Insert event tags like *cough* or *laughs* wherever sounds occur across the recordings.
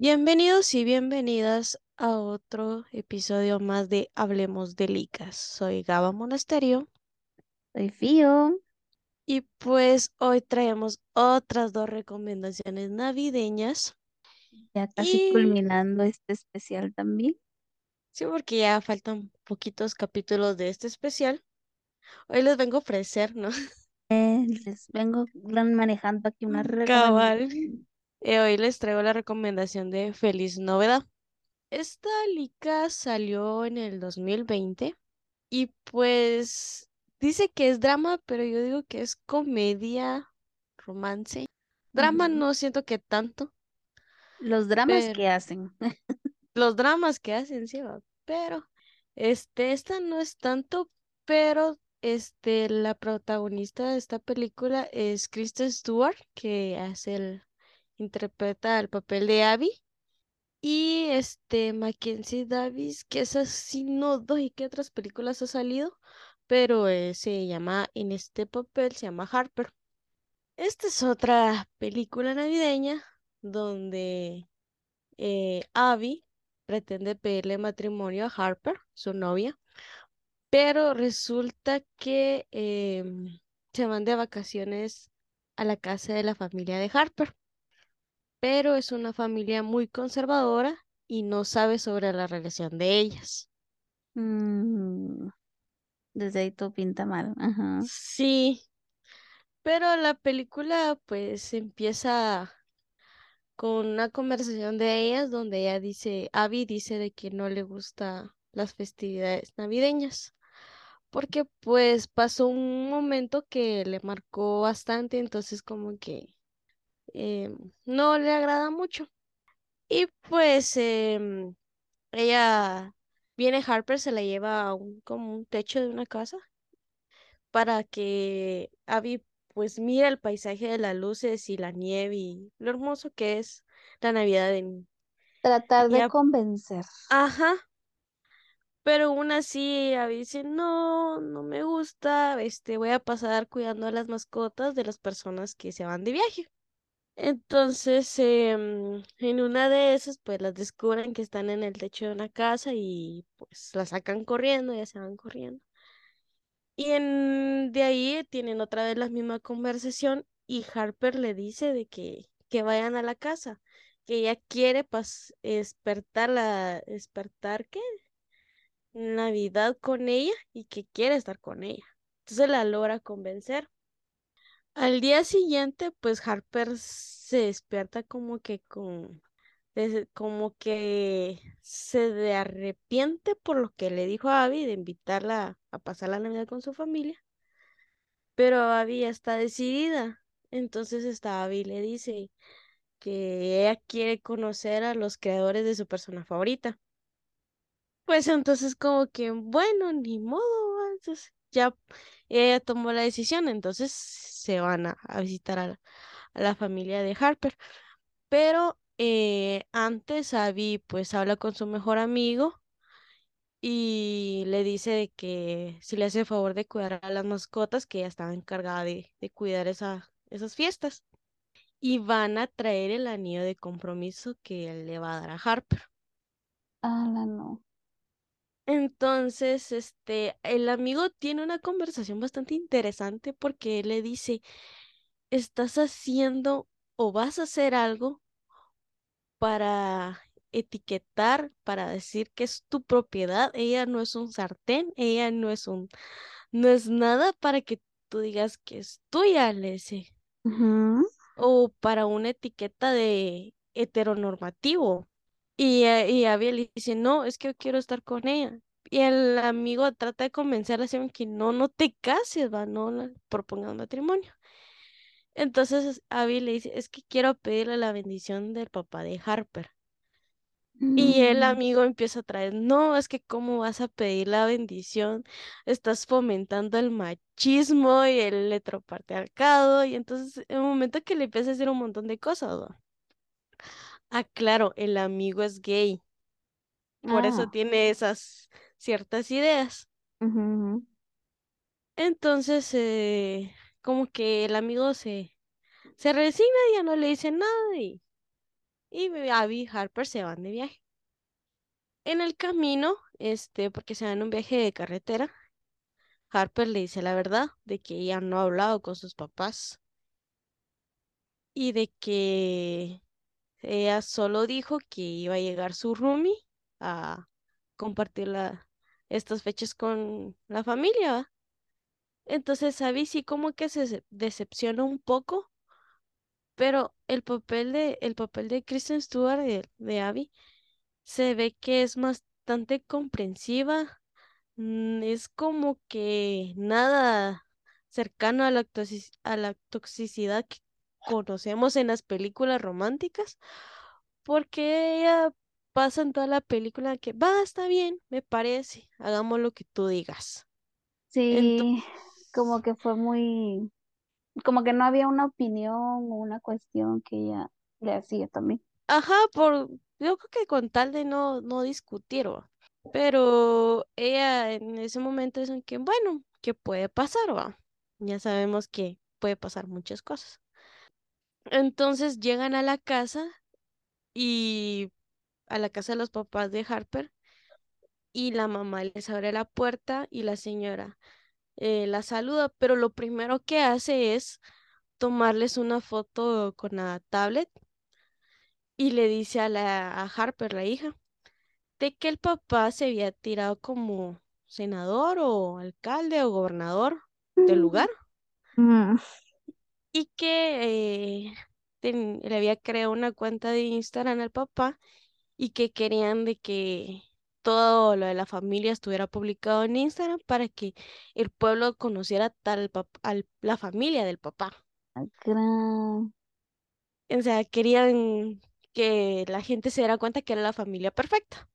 Bienvenidos y bienvenidas a otro episodio más de Hablemos de Licas. Soy Gaba Monasterio Soy Fío. y pues hoy traemos otras dos recomendaciones navideñas. Ya casi Y- culminando este especial también. Sí, porque ya faltan poquitos capítulos de este especial. Hoy les vengo a ofrecer, ¿no? Eh, les vengo manejando aquí una *laughs* Cabal. Eh, hoy les traigo la recomendación de Feliz Novedad. Esta lica salió en el 2020 y pues dice que es drama, pero yo digo que es comedia, romance. Drama no siento que tanto. Los dramas Pero- que hacen. *laughs* Los dramas que hacen, sí, pero este, esta no es tanto, pero este, la protagonista de esta película es Kristen Stewart, que hace el, interpreta el papel de Abby. Y este Mackenzie Davis, que es así, no doy qué otras películas ha salido, pero eh, se llama, en este papel se llama Harper. Esta es otra película navideña donde eh, Abby pretende pedirle matrimonio a Harper, su novia, pero resulta que em, se van de vacaciones a la casa de la familia de Harper pero es una familia muy conservadora y no sabe sobre la relación de ellas. Mm, Desde ahí todo pinta mal. Ajá. Sí, pero la película pues empieza con una conversación de ellas donde ella dice, Abby dice de que no le gusta las festividades navideñas, porque pues pasó un momento que le marcó bastante, entonces como que em, no le agrada mucho. Y pues em, ella viene Harper, se la lleva a un, como un techo de una casa para que Abby pues mire el paisaje de las luces y la nieve y lo hermoso que es la Navidad en... Tratar de convencer. Ajá. Pero aún así Abby dice, no, no me gusta, este, voy a pasar cuidando a las mascotas de las personas que se van de viaje. Entonces, em, en una de esas, pues las descubren que están en el techo de una casa y pues las sacan corriendo, ya se van corriendo. Y en, de ahí tienen otra vez la misma conversación y Harper le dice de que, que vayan a la casa, que ella quiere pas despertar la, despertar, ¿qué? Navidad con ella y que quiere estar con ella. Entonces la logra convencer. Al día siguiente, pues Harper se despierta como que con, como que se de arrepiente por lo que le dijo a Abby de invitarla a pasar la Navidad con su familia, pero Abby ya está decidida. Entonces esta Abby le dice que ella quiere conocer a los creadores de su persona favorita. Pues entonces como que, bueno, ni modo, entonces ya ella tomó la decisión, entonces se van a, visitar a la, familia de Harper. Pero eh, antes Abby pues habla con su mejor amigo y le dice de que si le hace el favor de cuidar a las mascotas, que ella estaba encargada de, cuidar esa, esas fiestas. Y van a traer el anillo de compromiso que él le va a dar a Harper. Ala, no. Entonces, este, el amigo tiene una conversación bastante interesante porque él le dice, estás haciendo o vas a hacer algo para etiquetar, para decir que es tu propiedad. Ella no es un sartén, ella no es un, no es nada para que tú digas que es tuya, le dice. O para una etiqueta de heteronormativo. Y, eh, y Abby le dice, no, es que yo quiero estar con ella. Y el amigo trata de convencerla así que no, no te cases, va, no la propongas matrimonio. Entonces Abby le dice, es que quiero pedirle la bendición del papá de Harper. Y el Mm. amigo empieza a traer, no, es que cómo vas a pedir la bendición, estás fomentando el machismo y el heteropatriarcado, y entonces en un momento que le empieza a decir un montón de cosas, ¿va? Ah, claro, el amigo es gay, por eso Ah. tiene esas ciertas ideas. Entonces, eh, como que el amigo se, se resigna y ya no le dice nada y y Abby y Harper se van de viaje. En el camino, este, porque se van en un viaje de carretera, Harper le dice la verdad de que ella no ha hablado con sus papás y de que ella solo dijo que iba a llegar su roomie a compartir la- estas fechas con la familia. Entonces Abby sí como que se decepciona un poco, pero el papel de, el papel de Kristen Stewart, de, Abby, se ve que es bastante comprensiva mm, es como que nada cercano a la, a la toxicidad que conocemos en las películas románticas, porque ella pasa en toda la película que va, está bien, me parece, hagamos lo que tú digas. Sí, como que fue muy, como que no había una opinión o una cuestión que ella le hacía también. ajá, por, yo creo que con tal de no, no discutir, ¿va? Pero ella en ese momento es en que, bueno, ¿qué puede pasar, va? Ya sabemos que puede pasar muchas cosas. Entonces llegan a la casa y a la casa de los papás de Harper y la mamá les abre la puerta y la señora eh, la saluda, pero lo primero que hace es tomarles una foto con la tablet y le dice a la a Harper, la hija, de que el papá se había tirado como senador o alcalde o gobernador del lugar. Mm, y que eh, ten- le había creado una cuenta de Instagram al papá y que querían de que todo lo de la familia estuviera publicado en Instagram para que el pueblo conociera tal la familia del papá. gran, O sea, querían que la gente se diera cuenta que era la familia perfecta.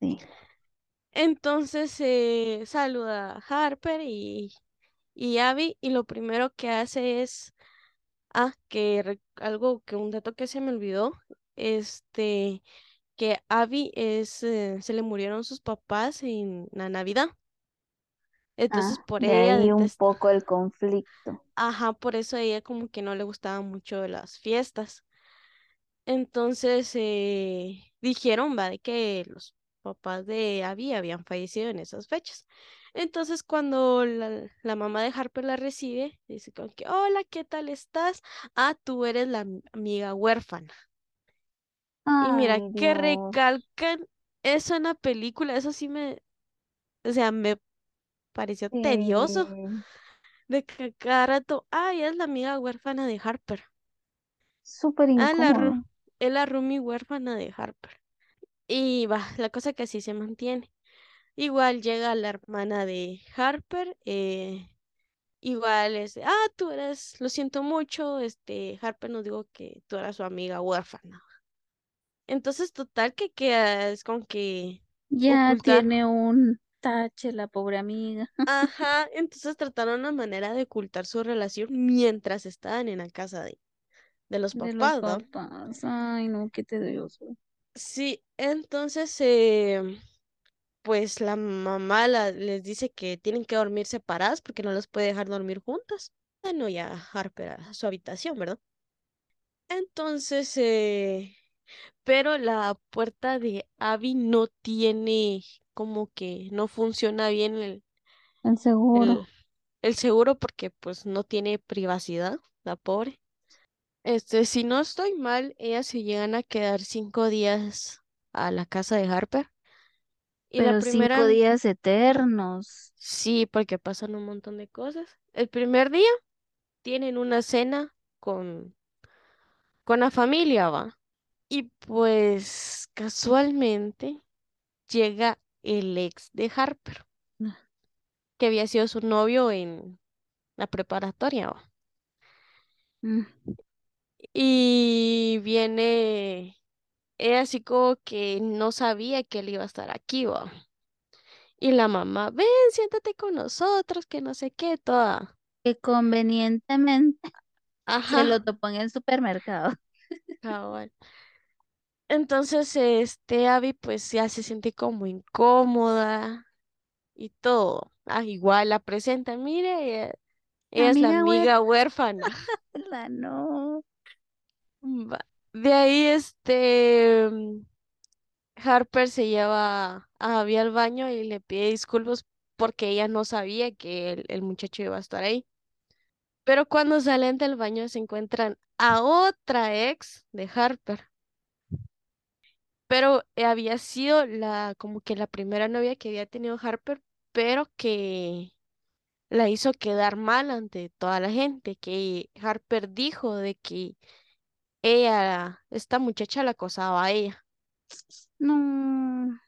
sí. Entonces eh, saluda a Harper y, y Abby y lo primero que hace es, ah, que algo que un dato que se me olvidó, este, que Abby es, eh, se le murieron sus papás en la Navidad. Entonces, Ah, por de ella ahí un poco el conflicto. Ajá, por eso a ella como que no le gustaban mucho las fiestas. Entonces, eh, dijeron, va, de que los papás de Abby habían fallecido en esas fechas. Entonces, cuando la, la mamá de Harper la recibe, dice como que, hola, ¿qué tal estás? Ah, tú eres la am- amiga huérfana. Y mira, que recalcan eso en la película, eso sí me, o sea, me pareció tedioso. De que cada rato, ay, es la amiga huérfana de Harper. súper Ah, la incómodo. es la roomie huérfana de Harper. Y va, la cosa que así se mantiene. Igual llega la hermana de Harper, eh, igual es, ah, tú eres, lo siento mucho, este, Harper nos dijo que tú eras su amiga huérfana. Entonces, total que queda, es con que Ya ocultar. tiene un tache la pobre amiga *laughs* Ajá, entonces trataron una manera de ocultar su relación mientras estaban en la casa de, de los de los papás, ¿no? papás. Ay, no, qué tedioso. Sí, entonces, eh, pues la mamá la- les dice que tienen que dormir separadas porque no las puede dejar dormir juntas. Bueno, ya Harper a su habitación, ¿verdad? Entonces, eh, pero la puerta de Abby no tiene como que no funciona bien el, El el, seguro. el seguro porque pues no tiene privacidad, la pobre. Este, si no estoy mal, ellas se llegan a quedar cinco días a la casa de Harper. Y la Pero cinco días eternos. sí, porque pasan un montón de cosas. El primer día tienen una cena con, con la familia, ¿va? Y pues casualmente llega el ex de Harper, que había sido su novio en la preparatoria, ¿va? Mm, Y viene, ella así como que no sabía que él iba a estar aquí, ¿va? Y la mamá, ven, siéntate con nosotros, que no sé qué, toda. Que convenientemente se lo Ajá, topó en el supermercado. *laughs* cabal. Entonces, este, Abby pues ya se siente como incómoda y todo. Ah, igual la presenta, mire, ella, ella es la amiga *laughs* huérfana. La no. Va. De ahí, este, mm, Harper se lleva a Abby al baño y le pide disculpas porque ella no sabía que el, muchacho iba a estar ahí. Pero cuando salen del baño se encuentran a otra ex de Harper. Pero eh, había sido la, como que la primera novia que había tenido Harper, pero que la hizo quedar mal ante toda la gente, que Harper dijo de que ella, esta muchacha la acosaba a ella. No,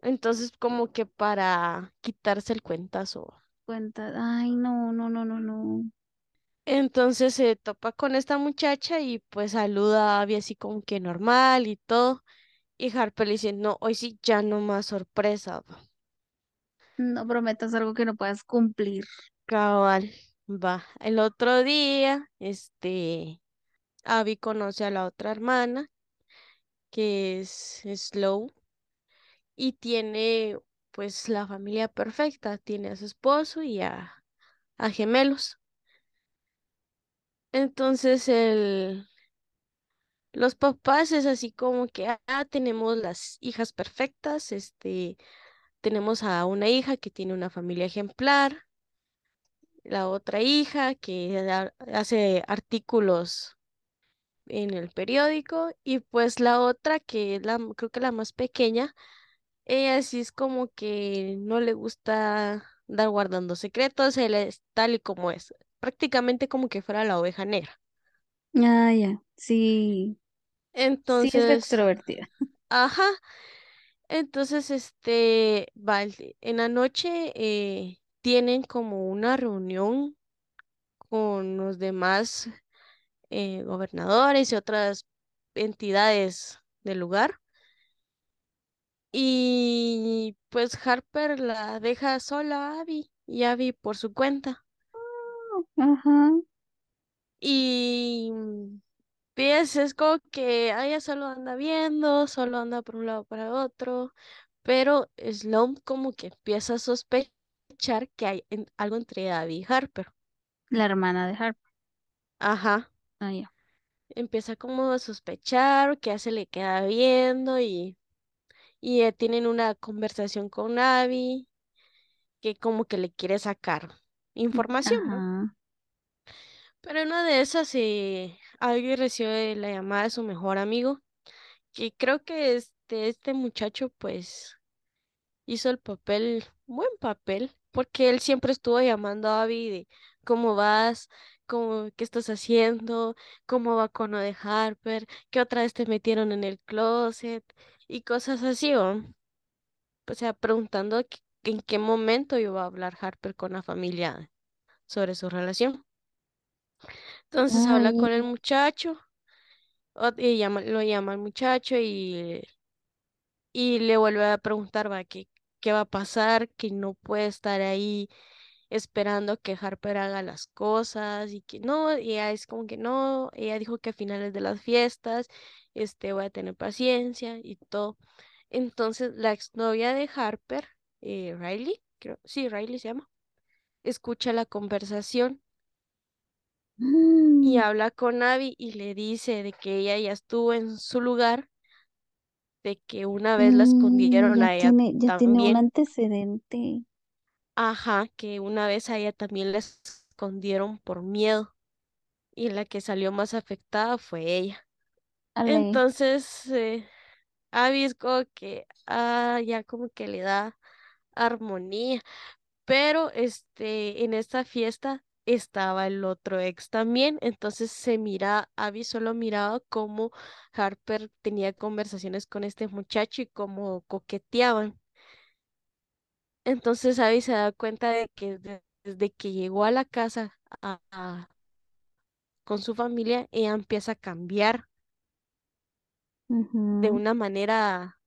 Entonces, como que para quitarse el cuentazo. cuenta. Ay, no, no, no, no, no. Entonces se topa con esta muchacha y pues saluda a Abby así como que normal y todo. Y Harper le dice, no, hoy sí ya no más sorpresa. va". No prometas algo que no puedas cumplir. Cabal, va. El otro día, este, Abby conoce a la otra hermana, que es Slow, y tiene pues la familia perfecta. Tiene a su esposo y a, a gemelos. Entonces el, los papás es así como que, ah, tenemos las hijas perfectas, este, tenemos a una hija que tiene una familia ejemplar, la otra hija que ha- hace artículos en el periódico y pues la otra que es la, creo que la más pequeña, ella sí es como que no le gusta dar guardando secretos, él es tal y como es, prácticamente como que fuera la oveja negra. Ah, ya. Sí, sí es Entonces, extrovertida. ajá, entonces este, vale, en la noche eh, tienen como una reunión con los demás eh, gobernadores y otras entidades del lugar. Y pues Harper la deja sola a Abby y Abby por su cuenta. Ajá. Y mm, ves, es como que ella solo anda viendo, solo anda por un lado para otro, pero Sloan como que empieza a sospechar que hay algo entre Abby y Harper. La hermana de Harper. Ajá, Ah, ya. empieza como a sospechar que ya se le queda viendo y, y eh, tienen una conversación con Abby que como que le quiere sacar información, ¿no? Ajá. Pero en una de esas, eh, alguien recibe la llamada de su mejor amigo, que creo que este, este muchacho pues hizo el papel, buen papel, porque él siempre estuvo llamando a Abby de cómo vas, cómo, qué estás haciendo, cómo va con lo de Harper, qué otra vez te metieron en el closet y cosas así, ¿o? O sea, preguntando en qué momento iba a hablar Harper con la familia sobre su relación. Entonces habla con el muchacho, y llama, lo llama al muchacho y, y le vuelve a preguntar, va, qué, qué va a pasar, que no puede estar ahí esperando que Harper haga las cosas y que no, y ella es como que no, ella dijo que a finales de las fiestas, este, voy a tener paciencia y todo. Entonces la exnovia de Harper, eh, Riley, creo, sí, Riley se llama, escucha la conversación y mm, habla con Abby y le dice de que ella ya estuvo en su lugar, de que una vez la mm, escondieron ya a ella tiene, ya tiene un antecedente. Ajá, que una vez a ella también la escondieron por miedo y la que salió más afectada fue ella. Ale. Entonces, eh, Abby es como que, ah, ya como que le da armonía. Pero este, en esta fiesta estaba el otro ex también, entonces se mira, Abby solo miraba cómo Harper tenía conversaciones con este muchacho y cómo coqueteaban. Entonces Abby se da cuenta de que de- desde que llegó a la casa a- a- con su familia, ella empieza a cambiar de una manera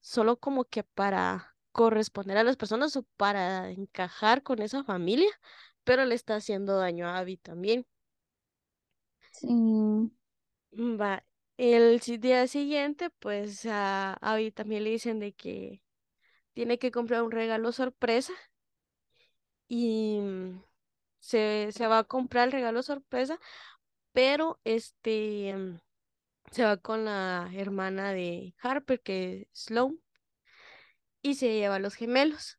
solo como que para corresponder a las personas o para encajar con esa familia, pero le está haciendo daño a Abby también. Sí. Va, el día siguiente, pues a Abby también le dicen de que tiene que comprar un regalo sorpresa y mm, se, se va a comprar el regalo sorpresa, pero este, mm, se va con la hermana de Harper, que es Sloan, y se lleva a los gemelos.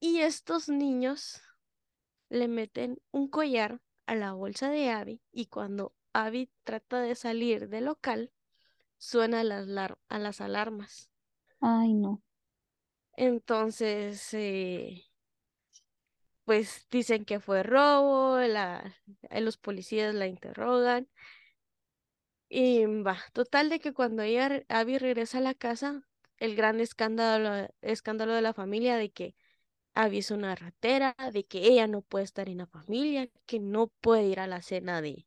Y estos niños le meten un collar a la bolsa de Abby y cuando Abby trata de salir del local, suena las, a las alarmas. Ay, no. Entonces, eh, pues dicen que fue robo, la, eh, los policías la interrogan y va, total de que cuando ella, Abby regresa a la casa, el gran escándalo, escándalo de la familia de que Abby es una ratera, de que ella no puede estar en la familia, que no puede ir a la cena de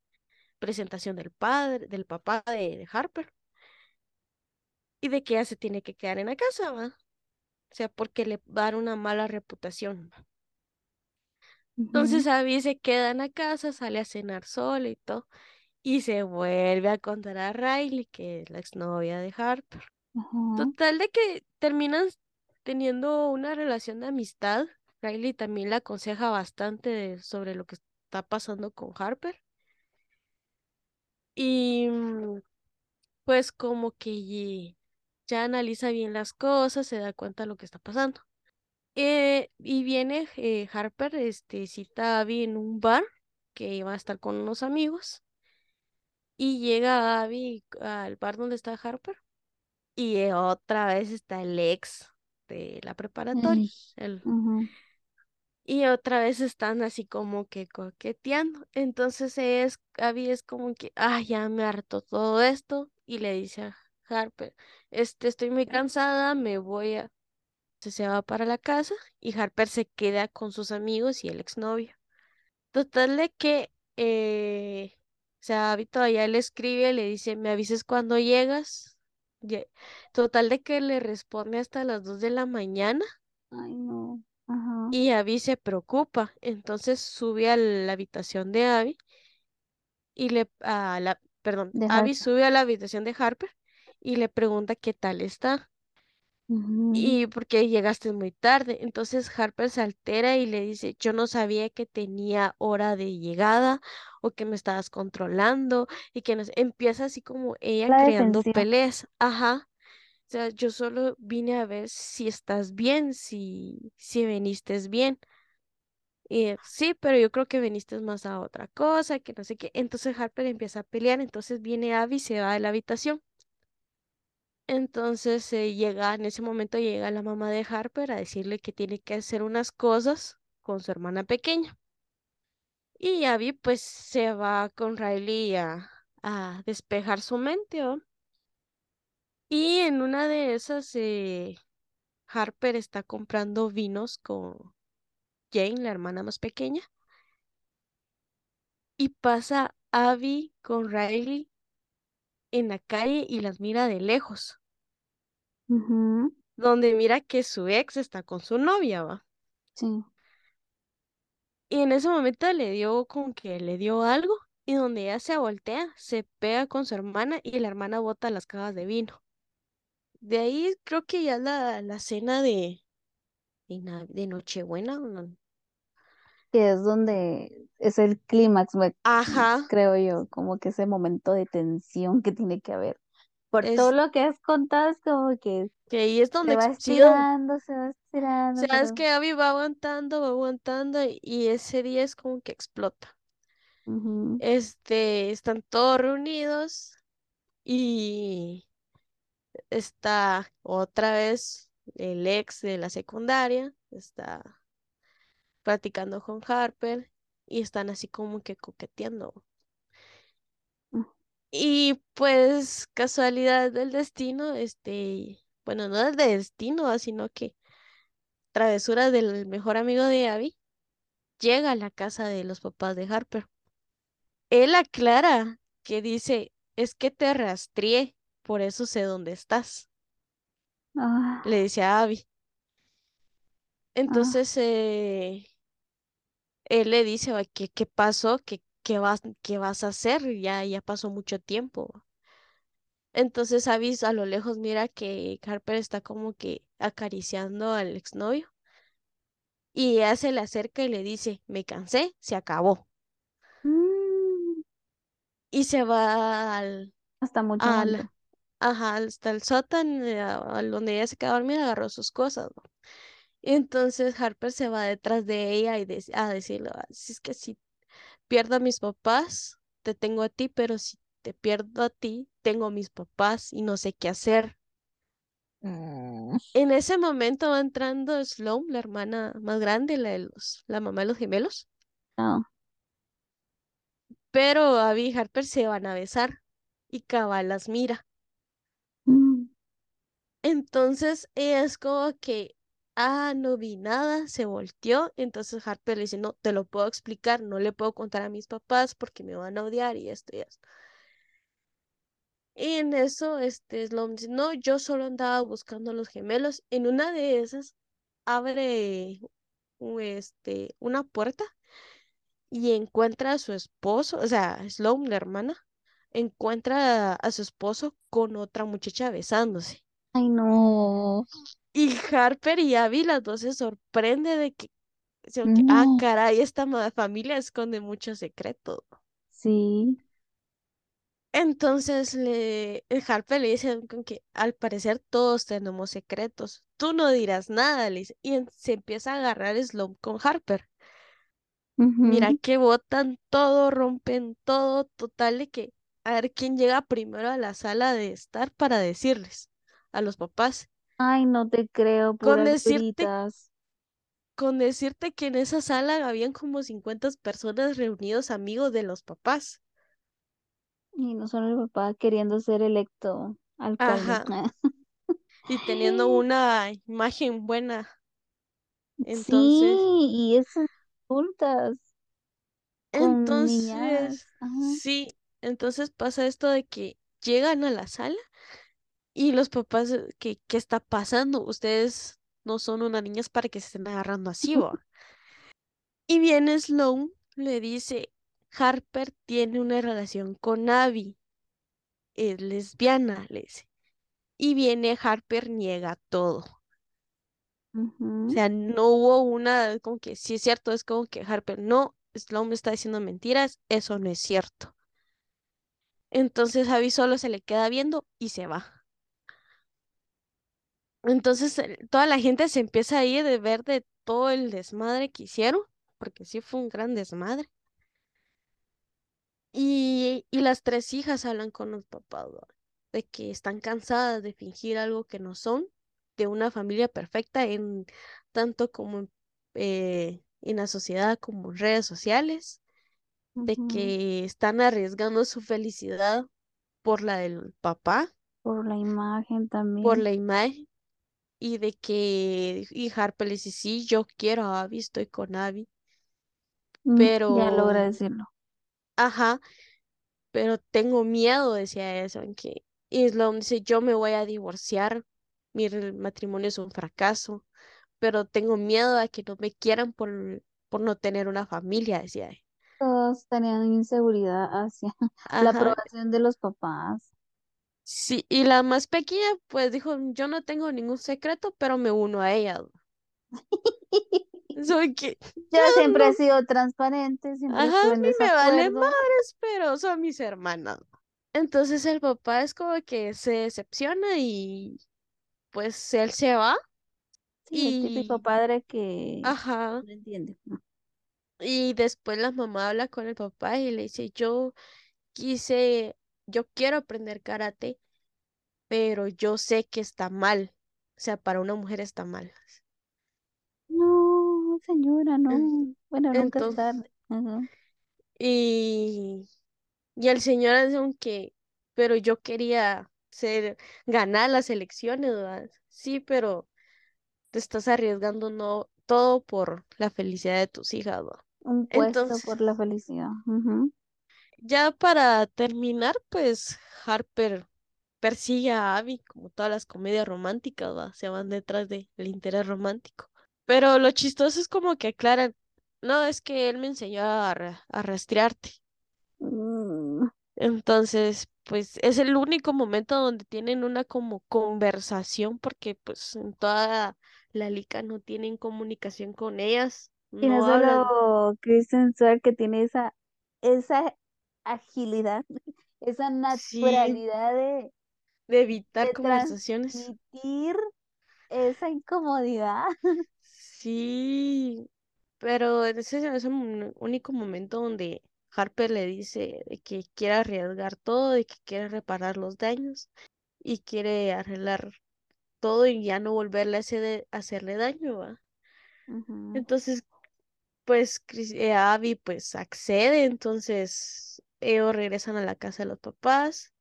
presentación del padre, del papá de, de Harper, y de que ella se tiene que quedar en la casa, ¿va? O sea, porque le va a dar una mala reputación. ¿va? Ujú, Entonces Abby se queda en la casa, sale a cenar sola y todo, y se vuelve a contar a Riley, que es la exnovia de Harper. Total de que terminan teniendo una relación de amistad. Riley también la aconseja bastante de- sobre lo que está pasando con Harper. Y pues como que ya analiza bien las cosas, se da cuenta de lo que está pasando. Eh, y viene eh, Harper, este, cita a Abby en un bar que iba a estar con unos amigos. Y llega Abby al bar donde está Harper. Y eh, otra vez está el ex de la preparatoria. El, y otra vez están así como que coqueteando. Entonces es, Abby es como que, ah, ya me harto todo esto. Y le dice a Harper, este, estoy muy cansada, me voy a... Se se va para la casa y Harper se queda con sus amigos y el exnovio. Total de que, eh, o sea, Abby todavía le escribe, le dice, me avises cuando llegas. Total de que le responde hasta las 2 de la mañana Ay, no. Ajá. y Abby se preocupa. Entonces sube a la habitación de Abby y le, a la, perdón, Abby sube a la habitación de Harper y le pregunta qué tal está. Y porque llegaste muy tarde. Entonces Harper se altera y le dice, yo no sabía que tenía hora de llegada o que me estabas controlando y que nos empieza así como ella La creando defensiva. peleas. Ajá. O sea, yo solo vine a ver si estás bien, si, si viniste bien. Y sí, pero yo creo que viniste más a otra cosa, que no sé qué. Entonces Harper empieza a pelear, entonces viene Abby y se va de la habitación. Entonces llega, en ese momento llega la mamá de Harper a decirle que tiene que hacer unas cosas con su hermana pequeña. Y Abby pues se va con Riley a, a despejar su mente. Y en una de esas, eh, Harper está comprando vinos con Jane, la hermana más pequeña, y pasa Abby con Riley en la calle y las mira de lejos, donde mira que su ex está con su novia, ¿va? Sí. Y en ese momento le dio como que le dio algo y donde ella se voltea, se pega con su hermana y la hermana bota las cajas de vino. De ahí creo que ya la, la cena de, de, de Nochebuena. Que es donde es el clímax, creo yo, como que ese momento de tensión que tiene que haber. Por todo lo que has contado, es como que que ahí es se donde va sí, o estirando, se va estirando, sea, es que Abby va aguantando, va aguantando y, ese día es como que explota. Este, están todos reunidos y está otra vez el ex de la secundaria, está platicando con Harper y están así como que coqueteando. mm, Y pues casualidad del destino, este, bueno, no del destino, ah, sino que travesura del mejor amigo de Abby, llega a la casa de los papás de Harper. Él aclara que dice, es que te rastreé, por eso sé dónde estás, le ah, dice a Abby. ah, Entonces, eh, él le dice, "Ay, ¿qué, qué pasó? ¿Qué, qué vas, qué vas a hacer? Ya, ya pasó mucho tiempo. Entonces Abby a lo lejos mira que Harper está como que acariciando al exnovio y ella se le acerca y le dice, me cansé, se acabó. mm, y se va al, Hasta mucho al, ajá, hasta el sótano, eh, donde ella se quedó dormida, agarró sus cosas, ¿no? Entonces Harper se va detrás de ella y de- a decirle, "Ah, si es que si pierdo a mis papás, te tengo a ti, pero si te pierdo a ti, tengo a mis papás y no sé qué hacer. Mm, En ese momento va entrando Sloane, la hermana más grande, la, de los, la mamá de los gemelos, no. pero Abby y Harper se van a besar y Cabal las mira. Mm, Entonces ella es como que, ah, no vi nada, se volteó. Entonces Harper le dice, no, te lo puedo explicar, no le puedo contar a mis papás porque me van a odiar y esto y esto. Y en eso, este, Sloane dice, no, yo solo andaba buscando a los gemelos. En una de esas, abre este, una puerta y encuentra a su esposo, o sea, Sloane, la hermana, encuentra a, a su esposo con otra muchacha besándose. Ay, no. Y Harper y Abby, las dos se sorprende de que, ah, caray, esta familia esconde muchos secretos. Sí. Entonces le, Harper le dice que al parecer todos tenemos secretos. Tú no dirás nada, le dice. Y se empieza a agarrar Sloan con Harper. Mira que botan todo, rompen todo, total de que a ver quién llega primero a la sala de estar para decirles a los papás. Ay, no te creo, Con puras decirte gritas. con decirte que en esa sala habían como 50 personas reunidos amigos de los papás. Y no solo el papá queriendo ser electo alcalde. Ajá, *laughs* y teniendo una imagen buena. Sí, Entonces, y esas adultas con niñas. entonces, Ajá. sí, entonces pasa esto de que llegan a la sala y los papás, eh, ¿qué, qué está pasando? Ustedes no son unas niñas para que se estén agarrando así, ¿va? *laughs* Y viene Sloan, le dice, Harper tiene una relación con Abby, es lesbiana, le dice. Y viene Harper, niega todo. O sea, no hubo una, como que sí es cierto, es como que Harper, no, Sloan me está diciendo mentiras, eso no es cierto. Entonces Abby solo se le queda viendo y se va. Entonces eh, toda la gente se empieza a ir de ver de todo el desmadre que hicieron, porque sí fue un gran desmadre. Y, y las tres hijas hablan con los papás, ¿va? de que están cansadas de fingir algo que no son, de una familia perfecta en tanto como en, eh, en la sociedad como en redes sociales, de que están arriesgando su felicidad por la del papá, Por la imagen por también. la imagen, y de que, y Harper le dice, sí, yo quiero a Abby, estoy con Abby, Mm, ya logra pero, decirlo. ajá, pero tengo miedo, decía eso, en que Islam dice, yo me voy a divorciar, mi matrimonio es un fracaso, pero tengo miedo a que no me quieran por, por no tener una familia, decía. él. Todos tenían inseguridad hacia *laughs* la aprobación de los papás. Sí, y la más pequeña, pues dijo, yo no tengo ningún secreto, pero me uno a ella. Soy *laughs* que, Yo siempre he sido transparente, siempre ajá, a estuve en mí me vale madres, pero son mis hermanas. Entonces el papá es como que se decepciona y pues él se va Sí, el típico y, padre que ajá, no entiende. y después la mamá habla con el papá y le dice, yo quise, yo quiero aprender karate, pero yo sé que está mal, o sea, para una mujer está mal. No, señora, no. Bueno, nunca es Entonces, tarde. Y, y el señor dice, aunque, pero yo quería ser, ganar las elecciones, ¿verdad? Sí, pero te estás arriesgando no todo por la felicidad de tus hijas, ¿va? Un puesto Entonces, por la felicidad. Ujú. Ya para terminar, pues Harper persigue a Abby, como todas las comedias románticas, ¿va? Se van detrás del interés romántico. Pero lo chistoso es como que aclaran, no, es que él me enseñó a, a rastrearte. Mm, Entonces, pues es el único momento donde tienen una como conversación, porque pues en toda la liga no tienen comunicación con ellas, Y no no hablan. solo Kristen Stewart que tiene esa, esa agilidad, *laughs* esa Sí, naturalidad de, de evitar de conversaciones. transmitir esa incomodidad. *laughs* Sí, pero ese es un único momento donde Harper le dice de que quiere arriesgar todo, de que quiere reparar los daños y quiere arreglar todo y ya no volverle a hacer- hacerle daño, ¿va? Entonces, pues Chris- eh, Abby pues accede, entonces ellos regresan a la casa de los papás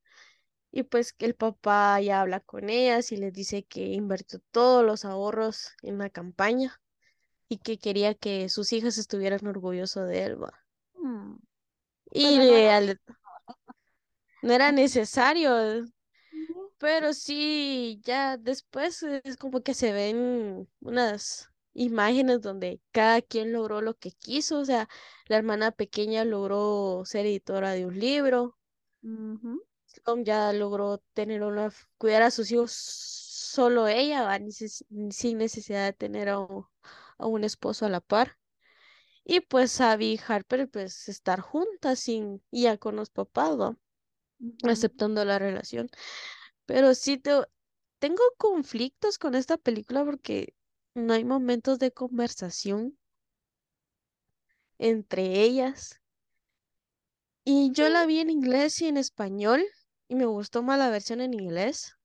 y pues que el papá ya habla con ellas y les dice que invirtió todos los ahorros en la campaña y que quería que sus hijas estuvieran orgullosos de él, ¿va? mm, Y Pero no era al- no era necesario, pero sí, ya después es como que se ven unas imágenes donde cada quien logró lo que quiso, o sea, la hermana pequeña logró ser editora de un libro, Tom ya logró tener una, cuidar a sus hijos solo ella, ¿va? Sin necesidad de tener a un, a un esposo a la par. Y pues Abby y Harper pues estar juntas sin, ya con los papás. Aceptando la relación. Pero sí te, tengo conflictos con esta película porque no hay momentos de conversación entre ellas. Y yo la vi en inglés y en español y me gustó más la versión en inglés.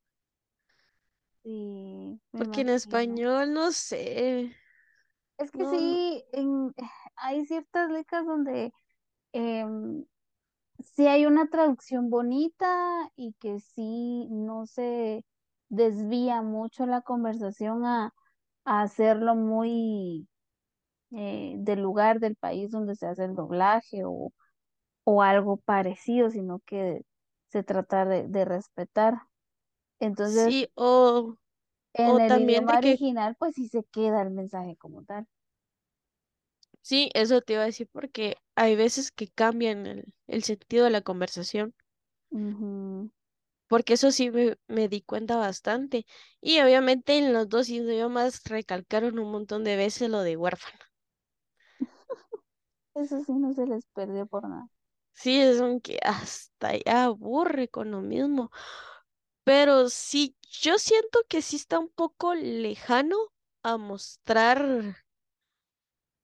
sí, Porque en español no sé, Es que no, sí, en, *sighs* hay ciertas letras donde em, sí hay una traducción bonita y que sí no se desvía mucho la conversación a, a hacerlo muy eh, del lugar del país donde se hace el doblaje o, o algo parecido, sino que se trata de, de respetar. Entonces, sí, o, en o el también idioma de que, original, pues sí se queda el mensaje como tal. sí, eso te iba a decir porque hay veces que cambian el, el sentido de la conversación. Porque eso sí me, me di cuenta bastante. Y obviamente en los dos idiomas recalcaron un montón de veces lo de huérfano. *laughs* Eso sí no se les perdió por nada. Sí, es un que hasta ya aburre con lo mismo. Pero sí, yo siento que sí está un poco lejano a mostrar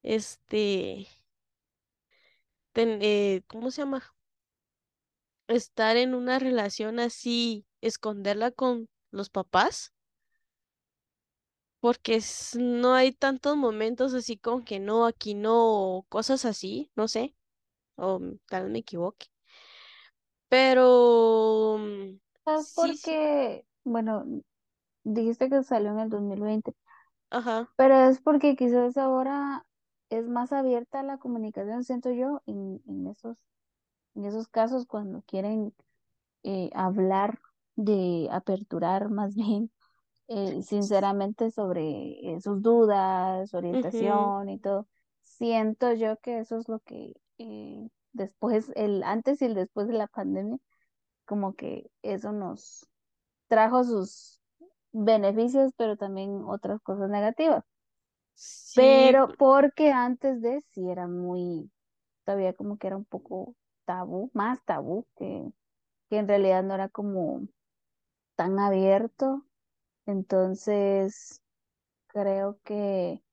este, ten- eh, ¿cómo se llama? Estar en una relación así, esconderla con los papás. porque no hay tantos momentos así como que no, aquí no, o cosas así, no sé, o tal vez me equivoque. Pero mm, ¿Sabes sí, por sí, qué? Bueno, dijiste que salió en el 2020, ajá, pero es porque quizás ahora es más abierta la comunicación, siento yo, en, en esos, en esos casos cuando quieren eh, hablar de aperturar más *laughs* bien, eh, sinceramente, sobre eh, sus dudas, orientación y todo. Siento yo que eso es lo que después, el antes y el después de la pandemia, como que eso nos trajo sus beneficios, pero también otras cosas negativas. sí, Pero porque antes de sí era muy, todavía como que era un poco tabú, más tabú, que, que en realidad no era como tan abierto. Entonces, creo que,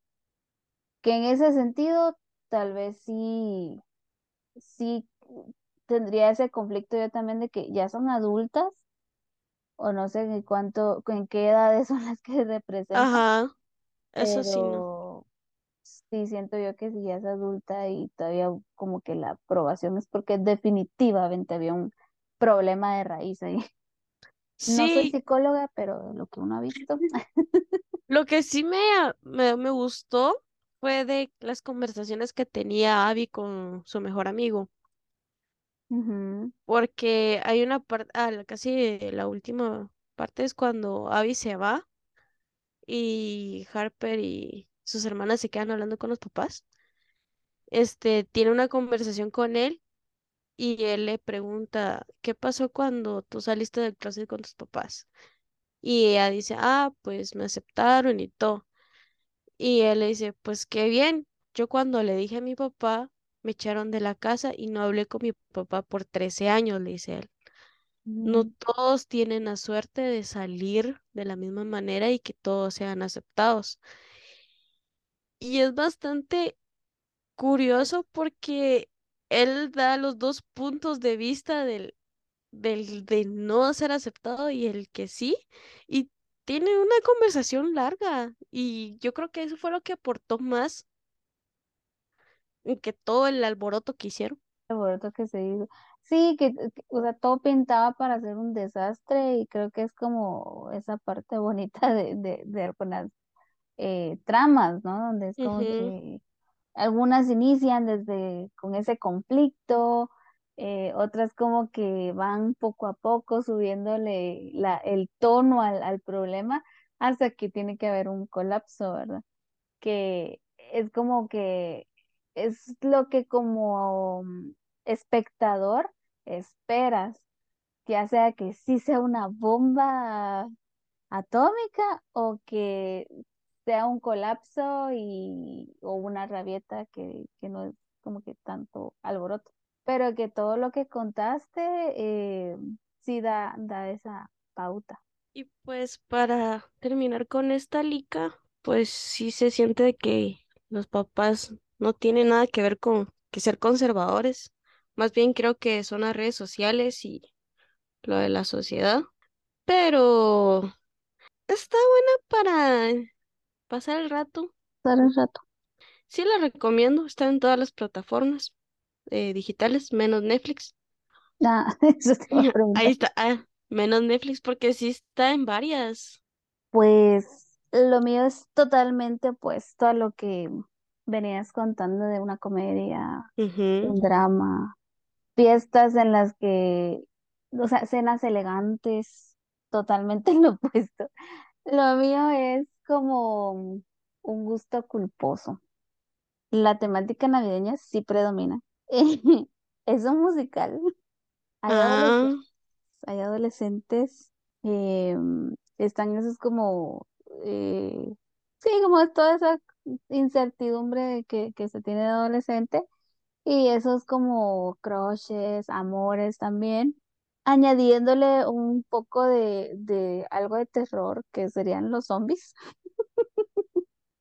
que en ese sentido, tal vez sí, sí tendría ese conflicto yo también de que ya son adultas o no sé en cuánto, en qué edades *laughs* son las que representan, ajá, eso sí, no. Sí siento yo que si ya es adulta y todavía como que la aprobación es porque definitivamente había un problema de raíz ahí. *laughs* No soy psicóloga, pero lo que uno ha visto. *laughs* lo que sí me, a- me, me gustó fue de las conversaciones que tenía Abby con su mejor amigo, porque hay una parte, ah, casi la última parte es cuando Abby se va y Harper y sus hermanas se quedan hablando con los papás. Este, tiene una conversación con él y él le pregunta, ¿qué pasó cuando tú saliste del closet con tus papás? Y ella dice, ah, pues me aceptaron y todo. Y él le dice, pues qué bien. Yo cuando le dije a mi papá, me echaron de la casa y no hablé con mi papá por 13 años, le dice él. No Mm, todos tienen la suerte de salir de la misma manera y que todos sean aceptados. Y es bastante curioso porque él da los dos puntos de vista del, del de no ser aceptado y el que sí. Y tiene una conversación larga. Y yo creo que eso fue lo que aportó más que todo el alboroto que hicieron. alboroto que se hizo. Sí, que, o sea, todo pintaba para hacer un desastre y creo que es como esa parte bonita de, de, de eh, tramas, ¿no? Donde es como que algunas inician desde con ese conflicto, eh, otras como que van poco a poco subiéndole la, el tono al, al problema hasta que tiene que haber un colapso, ¿verdad? Que es como que es lo que como espectador esperas, ya sea que sí sea una bomba atómica o que sea un colapso y, o una rabieta que, que no es como que tanto alboroto. Pero que todo lo que contaste eh, sí da, da esa pauta. Y pues para terminar con esta lica, pues sí se siente que los papás no tienen nada que ver con que ser conservadores. Más bien creo que son las redes sociales y lo de la sociedad. Pero está buena para pasar el rato. Dar un rato. Sí la recomiendo. Está en todas las plataformas eh, digitales, menos Netflix. Ah, *laughs* eso te iba a *laughs* Ahí está. Ah, menos Netflix porque sí está en varias. Pues lo mío es totalmente opuesto a lo que venías contando de una comedia, un drama, fiestas en las que, o sea, cenas elegantes, totalmente *laughs* lo opuesto. Lo mío es como un gusto culposo. La temática navideña sí predomina. *laughs* Es un musical. Hay Ah, adolescentes, hay adolescentes, eh, están esos como, eh, sí, como toda esa incertidumbre que, que se tiene de adolescente y esos como crushes, amores también, añadiéndole un poco de, de algo de terror que serían los zombies.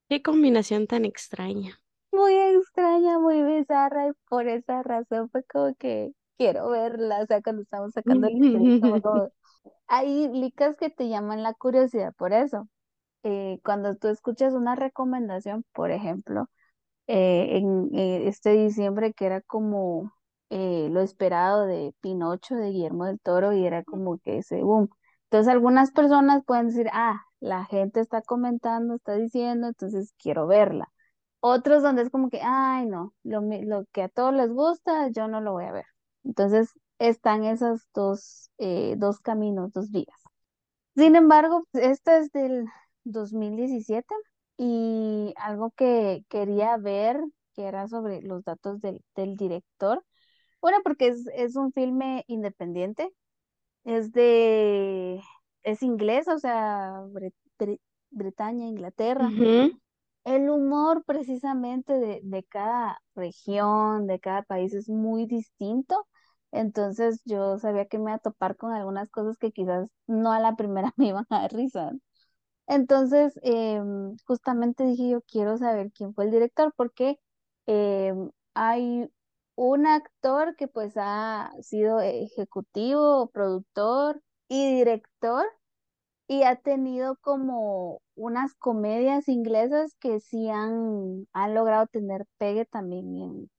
qué combinación tan extraña. Muy extraña, muy bizarra y por esa razón fue como que quiero verla, o sea, cuando estamos sacando listas, como, *laughs* como- hay licas que te llaman la curiosidad por eso. Eh, cuando tú escuchas una recomendación, por ejemplo, eh, en eh, este diciembre que era como eh, lo esperado de Pinocho de Guillermo del Toro y era como que ese boom. Entonces algunas personas pueden decir, ah, la gente está comentando, está diciendo, entonces quiero verla. Otros donde es como que, ay, no, lo, lo que a todos les gusta, yo no lo voy a ver. Entonces están esos dos, eh, dos caminos, dos vías. Sin embargo, esta es del 2017 y algo que quería ver, que era sobre los datos del, del director. Bueno, porque es, es un filme independiente, es de, es inglés, o sea, Bre- Bre- Bretaña, Inglaterra. El humor precisamente de, de cada región, de cada país es muy distinto. Entonces yo sabía que me iba a topar con algunas cosas que quizás no a la primera *laughs* me iban a dar risa. Entonces, em, justamente dije yo quiero saber quién fue el director porque em, hay un actor que pues ha sido ejecutivo, productor y director y ha tenido como unas comedias inglesas que sí han, han logrado tener pegue también en,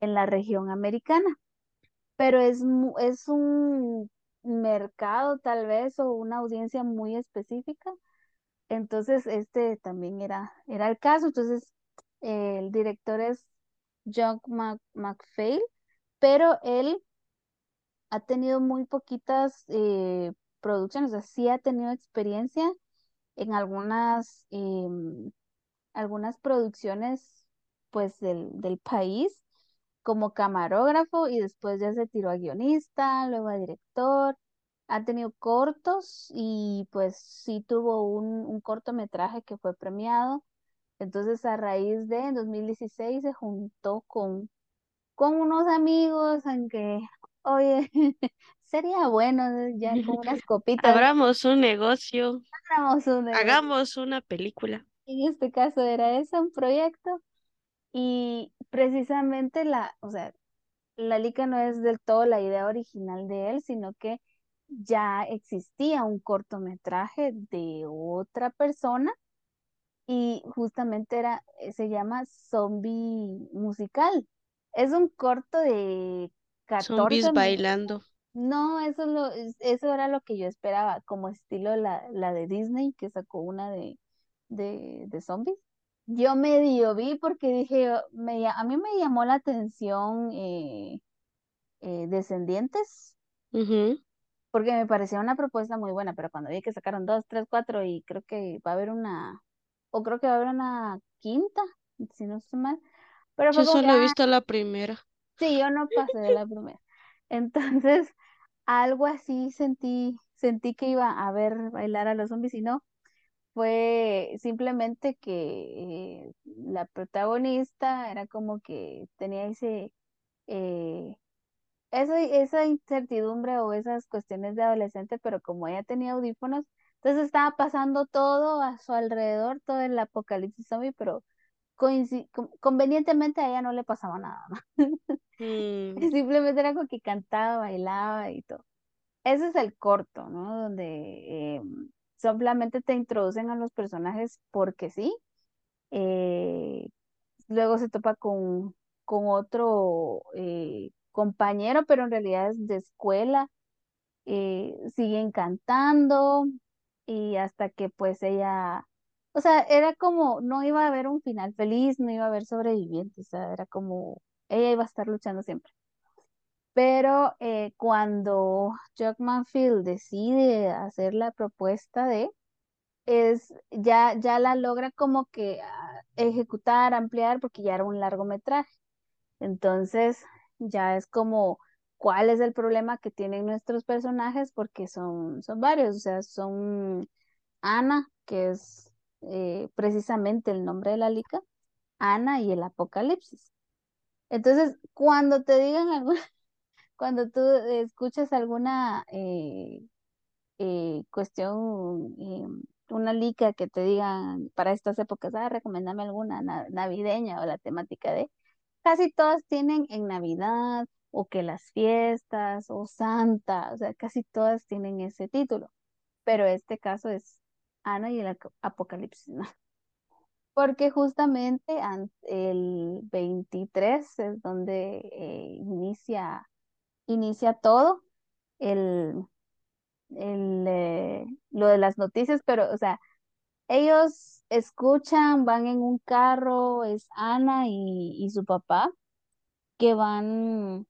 en la región americana, pero es, es un mercado tal vez o una audiencia muy específica, entonces este también era, era el caso, entonces el director es John Mc- McPhail, pero él ha tenido muy poquitas eh, producciones, o sea, sí ha tenido experiencia en algunas, em, algunas producciones pues del, del país como camarógrafo y después ya se tiró a guionista, luego a director. Ha tenido cortos y pues sí tuvo un, un cortometraje que fue premiado. Entonces a raíz de en 2016 se juntó con con unos amigos, aunque, oye, *laughs* sería bueno ya con unas *laughs* copitas, Abramos un negocio, hagamos un negocio. hagamos una película. En este caso era eso, un proyecto. Y precisamente la, o sea, la Lica no es del todo la idea original de él, sino que ya existía un cortometraje de otra persona y justamente era, se llama Zombie Musical. Es un corto de 14 Zombies bailando. No, eso, es lo, es- eso era lo que yo esperaba, como estilo la, la de Disney, que sacó una de, de, de zombies. Yo medio vi porque dije, oh, me, a mí me llamó la atención eh, eh, Descendientes, porque me parecía una propuesta muy buena, pero cuando vi que sacaron dos, tres, cuatro y creo que va a haber una, o creo que va a haber una quinta, si no estoy mal, pero Yo como que, solo he ah, visto la primera. sí, yo no pasé de la primera. *laughs* Entonces, algo así sentí, sentí que iba a ver bailar a los zombies y no, fue simplemente que eh, la protagonista era como que tenía ese, eh, esa, esa incertidumbre o esas cuestiones de adolescente, pero como ella tenía audífonos, entonces estaba pasando todo a su alrededor, todo el apocalipsis zombie, pero convenientemente a ella no le pasaba nada. Mm, *laughs* Simplemente era como que cantaba, bailaba y todo. Ese es el corto, ¿no? Donde eh, solamente te introducen a los personajes porque sí. eh, luego se topa con, con otro eh, compañero, pero en realidad es de escuela. eh, siguen cantando y hasta que pues ella, o sea, era como, no iba a haber un final feliz, no iba a haber sobrevivientes, o sea, era como, ella iba a estar luchando siempre. Pero eh, cuando Jackman Field decide hacer la propuesta de, es, ya, ya la logra como que ah, ejecutar, ampliar, porque ya era un largometraje. Entonces, ya es como, ¿cuál es el problema que tienen nuestros personajes? Porque son, son varios, o sea, son Ana, que es eh, precisamente el nombre de la lica, Ana y el Apocalipsis. Entonces, cuando te digan algo, *laughs* cuando tú escuchas alguna eh, eh, cuestión, una lica que te digan para estas épocas, ah, recomiéndame alguna na- navideña o la temática de, casi todas tienen en Navidad o que las fiestas o Santa, o sea, casi todas tienen ese título, pero este caso es Ana y el Apocalipsis, ¿no? *laughs* Porque justamente el 23 es donde eh, inicia, inicia todo. El, el, eh, lo de las noticias, pero, o sea, ellos escuchan, van en un carro, es Ana y, y su papá, que van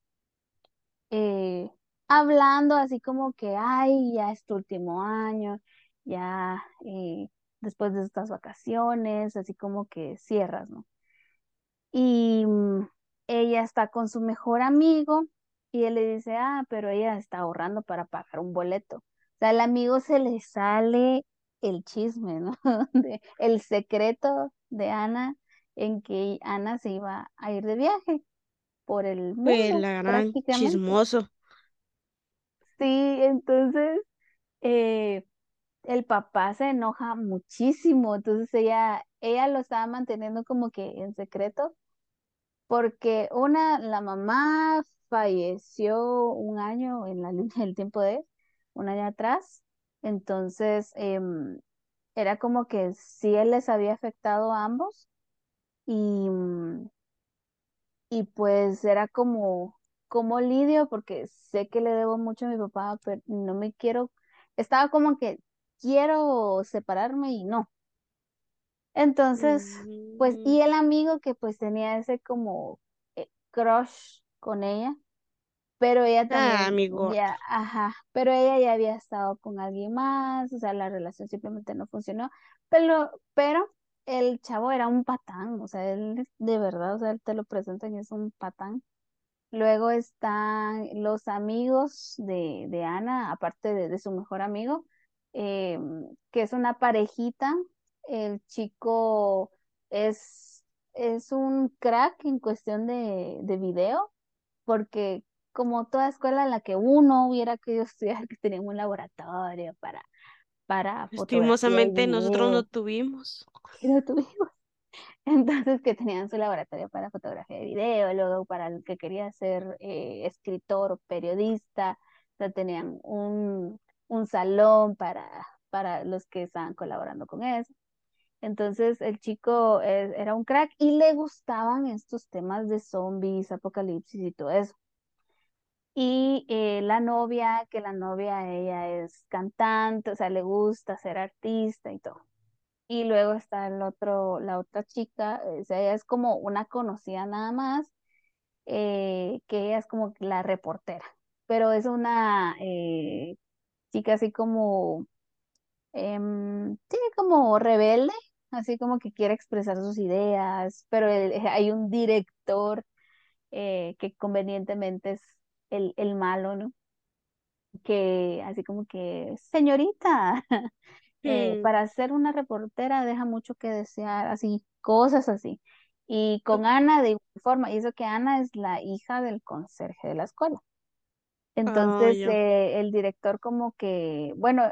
eh, hablando así como que, ay, ya es tu último año, ya eh, después de estas vacaciones, así como que cierras, ¿no? Y mm, ella está con su mejor amigo y él le dice, ah, pero ella está ahorrando para pagar un boleto. O sea, al amigo se le sale el chisme, ¿no? *laughs* El secreto de Ana en que Ana se iba a ir de viaje por el pues mundo la gran prácticamente. chismoso. Sí, entonces eh, el papá se enoja muchísimo, entonces ella, ella lo estaba manteniendo como que en secreto porque una, la mamá falleció un año en la *laughs* línea del tiempo de un año atrás, entonces em, era como que sí él les había afectado a ambos y, mm, y pues era como, como lidio porque sé que le debo mucho a mi papá, pero no me quiero, estaba como que quiero separarme y no. Entonces, pues, Mm, y el amigo que pues tenía ese como eh, crush con ella, pero ella Ah, también mi gordo. ya, ajá, pero ella ya había estado con alguien más, o sea, la relación simplemente no funcionó, pero, pero el chavo era un patán, o sea, él de verdad, o sea, él te lo presentan y es un patán. Luego están los amigos de, de Ana, aparte de, de su mejor amigo, eh, que es una parejita. El chico es, es un crack en cuestión de, de video. porque como toda escuela en la que uno hubiera querido *laughs* estudiar, que tenía un laboratorio para, para Lastimosamente nosotros no tuvimos. *laughs* no tuvimos. *laughs* Entonces, que tenían su laboratorio para fotografía y video, luego para el que quería ser eh, escritor o periodista, o sea, tenían un, un salón para, para los que estaban colaborando con eso. Entonces el chico eh, era un crack y le gustaban estos temas de zombies, apocalipsis y todo eso. Y eh, la novia, que la novia ella es cantante, o sea, le gusta ser artista y todo. Y luego está el otro, la otra chica, o sea, ella es como una conocida nada más, eh, que ella es como la reportera, pero es una eh, chica así como, em, sí, como rebelde, así como que quiere expresar sus ideas, pero hay un director eh, que convenientemente es el, el malo, ¿no? Que así como que, señorita, *laughs* eh, para ser una reportera deja mucho que desear, así, cosas así. Y con Ana de igual forma, y eso que Ana es la hija del conserje de la escuela. Entonces, eh, el director como que, bueno,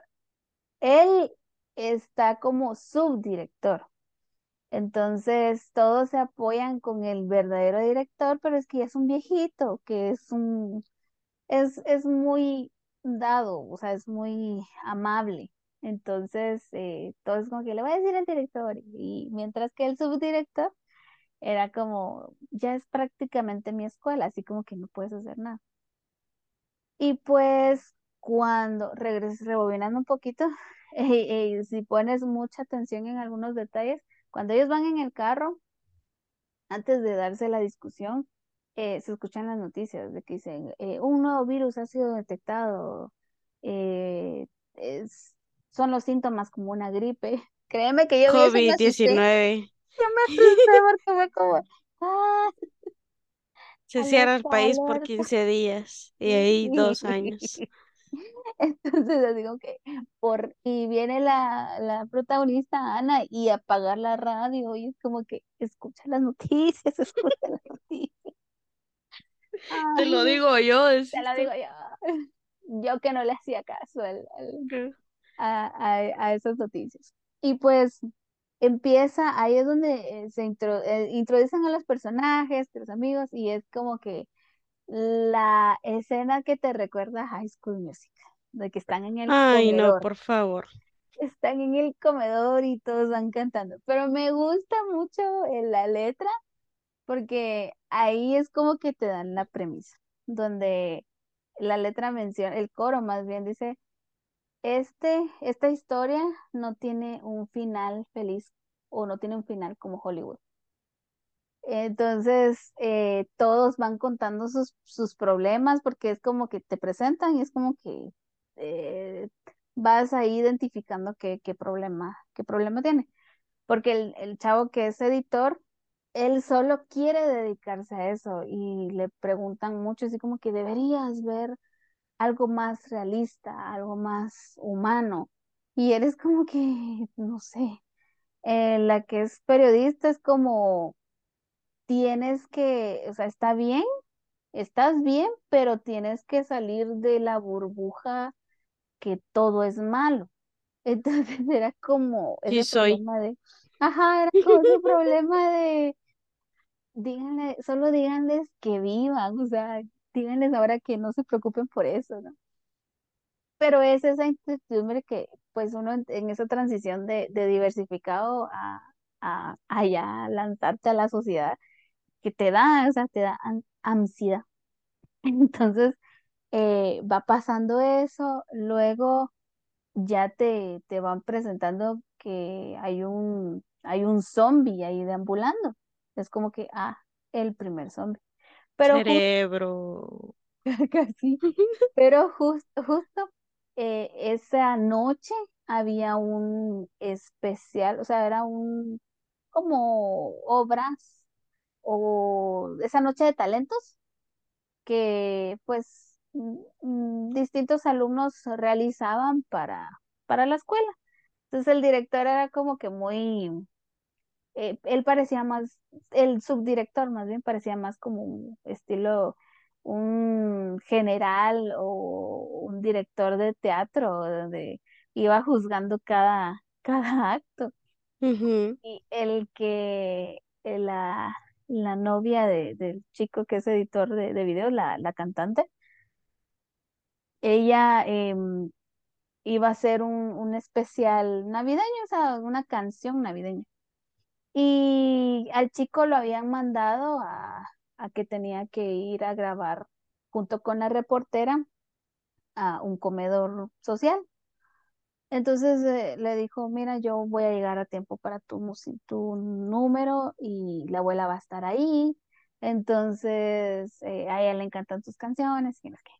él está como subdirector. Entonces, todos se apoyan con el verdadero director, pero es que ya es un viejito, que es un, es, es muy dado, o sea, es muy amable. Entonces, eh, todo es como que le voy a decir al director. Y mientras que el subdirector era como, ya es prácticamente mi escuela, así como que no puedes hacer nada. Y pues cuando regreses, rebobinando un poquito, *laughs* eh, eh, si pones mucha atención en algunos detalles, cuando ellos van en el carro, antes de darse la discusión, eh, se escuchan las noticias de que dicen, eh, un nuevo virus ha sido detectado, eh, es- son los síntomas como una gripe. *laughs* Créeme que yo vi eso y me covid asusté, diecinueve yo me asusté *laughs* porque fue como, ah, Se cierra el alerta, país por alerta. 15 días y *laughs* ahí dos años. Entonces, como que, por, y viene la, la protagonista Ana y apagar la radio y es como que, escucha las noticias, escucha las noticias. Te lo digo yo, te lo digo yo. *laughs* Yo que no le hacía caso al- al- a, a- a esas noticias. Y pues empieza, ahí es donde eh, se intro- eh, introducen a los personajes, a los amigos, y es como que la escena que te recuerda a High School Musical, de que están en el Ay, no, comedor, por favor. están en el comedor y todos van cantando. Pero me gusta mucho eh, la letra porque ahí es como que te dan la premisa, donde la letra menciona, el coro más bien dice, este, esta historia no tiene un final feliz o no tiene un final como Hollywood. Entonces, eh, todos van contando sus, sus problemas porque es como que te presentan y es como que eh, vas ahí identificando qué, qué problema, qué problema tiene. Porque el, el chavo que es editor, él solo quiere dedicarse a eso y le preguntan mucho, así como que deberías ver algo más realista, algo más humano. Y eres como que, no sé, eh, la que es periodista es como tienes que, o sea, está bien, estás bien, pero tienes que salir de la burbuja que todo es malo. *laughs* Entonces era como Sí soy. problema de, ajá, era como ese *laughs* problema de, díganle, solo díganles que vivan, o sea, díganles ahora que no se preocupen por eso, ¿no? Pero es esa incertidumbre que, pues, uno en, esa transición de, de diversificado a, a, a ya lanzarte a la sociedad, que te da, o sea, te da an- ansiedad. *laughs* Entonces, eh, va pasando eso, luego ya te, te van presentando que hay un, hay un zombie ahí deambulando. Es como que, ah, el primer zombie. Pero Cerebro. *laughs* casi, *laughs* pero jus- justo eh, esa noche había un especial, o sea, era un como obras o esa noche de talentos que pues mm, mm, distintos alumnos realizaban para, para la escuela. Entonces el director era como que muy, eh, él parecía más, el subdirector más bien parecía más como un estilo un general o un director de teatro donde iba juzgando cada, *laughs* cada acto. Y el que eh, la, la novia de- del chico que es editor de, de videos, la, la cantante, ella em, iba a hacer un, un especial navideño, o sea, una canción navideña. Y al chico lo habían mandado a, que tenía que ir a grabar junto con la reportera a un comedor social. Entonces eh, le dijo, mira, yo voy a llegar a tiempo para tu, tu número y la abuela va a estar ahí. Entonces eh, a ella le encantan tus canciones y no sé qué.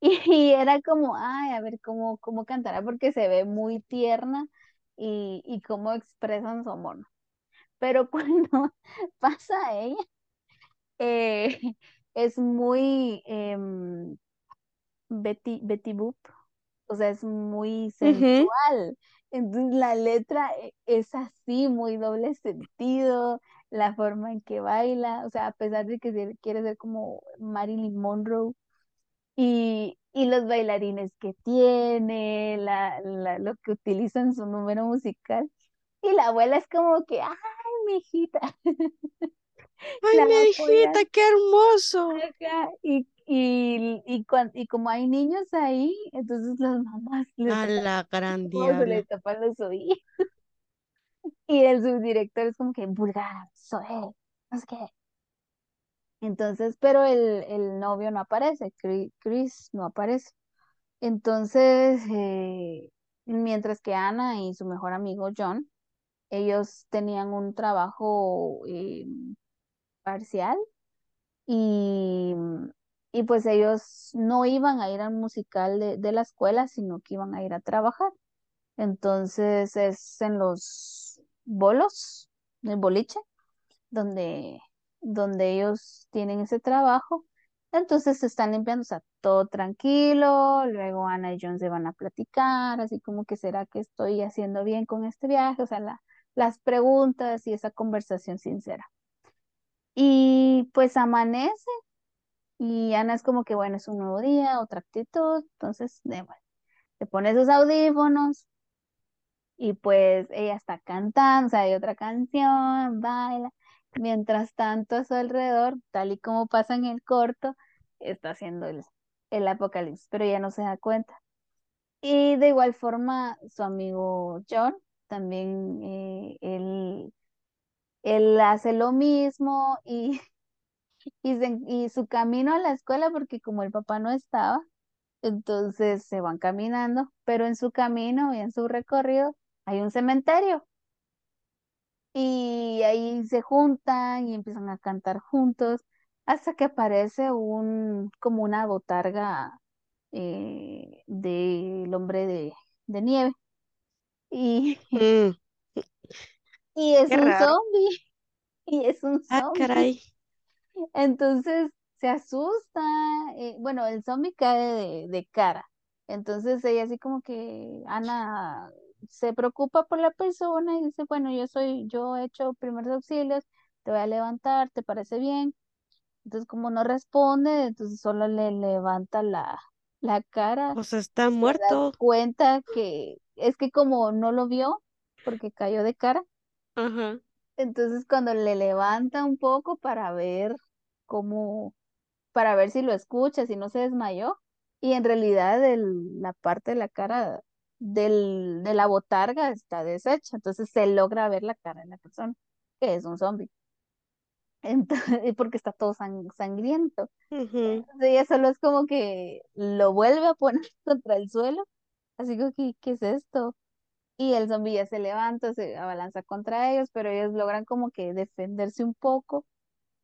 *laughs* Y era como, ay, a ver cómo, cómo cantará porque se ve muy tierna y, y cómo expresan su amor. Pero *laughs* cuando pasa a ella, eh, es muy em, Betty, Betty Boop, o sea, es muy sensual. Entonces la letra e- es así, muy doble sentido, la forma en que baila, o sea, a pesar de que quiere ser como Marilyn Monroe y, y los bailarines que tiene, la, la- lo que utiliza en su número musical. Y la abuela es como que, ay, mi hijita, *laughs* Ay, la mi hijita, qué hermoso. acá. Y, y, y, y como hay niños ahí, entonces las mamás le A tapan la gran *laughs* le tapan los oídos. *laughs* Y el subdirector es como que, vulgar, soy, no sé qué. Entonces, pero el, el novio no aparece, Chri- Chris no aparece. Entonces, eh, mientras que Ana y su mejor amigo John, ellos tenían un trabajo eh, parcial y, y pues ellos no iban a ir al musical de, de la escuela, sino que iban a ir a trabajar. Entonces es en los bolos, en el boliche, donde, donde ellos tienen ese trabajo. Entonces se están limpiando, o sea, todo tranquilo. Luego Ana y John se van a platicar, así como que será que estoy haciendo bien con este viaje, o sea, la- las preguntas y esa conversación sincera. Y pues amanece y Ana es como que, bueno, es un nuevo día, otra actitud. Entonces, bueno, se pone sus audífonos y pues ella está cantando, o sea, hay otra canción, baila. Mientras tanto, a su alrededor, tal y como pasa en el corto, está haciendo el, el apocalipsis, pero ella no se da cuenta. Y de igual forma, su amigo John, también eh, él, él hace lo mismo y, *laughs* y, su camino a la escuela, porque como el papá no estaba, entonces se van caminando, pero en su camino y en su recorrido hay un cementerio. Y ahí se juntan y empiezan a cantar juntos hasta que aparece un, como una botarga eh, del hombre de, de nieve. Y, Mm, *laughs* y es qué un raro. zombie, *laughs* y es un Ah, zombie. caray. *laughs* Entonces se asusta. eh, bueno, el zombie cae de, de cara. Entonces ella así como que Ana se preocupa por la persona y dice, bueno, yo soy, yo he hecho primeros auxilios, te voy a levantar, ¿te parece bien? Entonces como no responde, entonces solo le levanta la, la cara O sea, está y se da muerto. cuenta que es que como no lo vio porque cayó de cara, Ajá. entonces cuando le levanta un poco para ver cómo para ver si lo escucha, si no se desmayó. Y en realidad el- la parte de la cara del, de la botarga está deshecha, entonces se logra ver la cara de la persona, que es un zombie. Entonces, *laughs* porque está todo sang- sangriento. Entonces ella solo es como que lo vuelve a poner *laughs* contra el suelo, así como que, ¿qué es esto? Y el zombie ya se levanta, se abalanza contra ellos, pero ellos logran como que defenderse un poco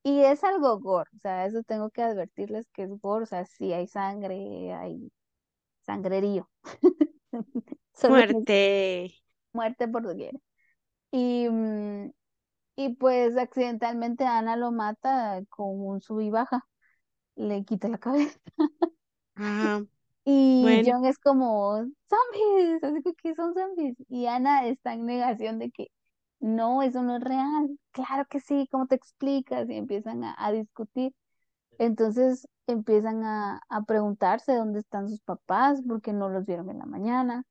y es algo gore, o sea, eso tengo que advertirles que es gore, o sea, sí hay sangre, hay sangrerío, *laughs* Muerte. muerte por doquier. Y, mm, y pues accidentalmente Ana lo mata con un sub y baja, le quita la *laughs* cabeza. Ajá. Y Bueno. John es como, zombies, así que ¿qué son zombies? Y Ana está en negación de que no, eso no es real. Claro que sí, ¿cómo te explicas? Y empiezan a, a discutir. Entonces empiezan a, a preguntarse dónde están sus papás porque no los vieron en la mañana.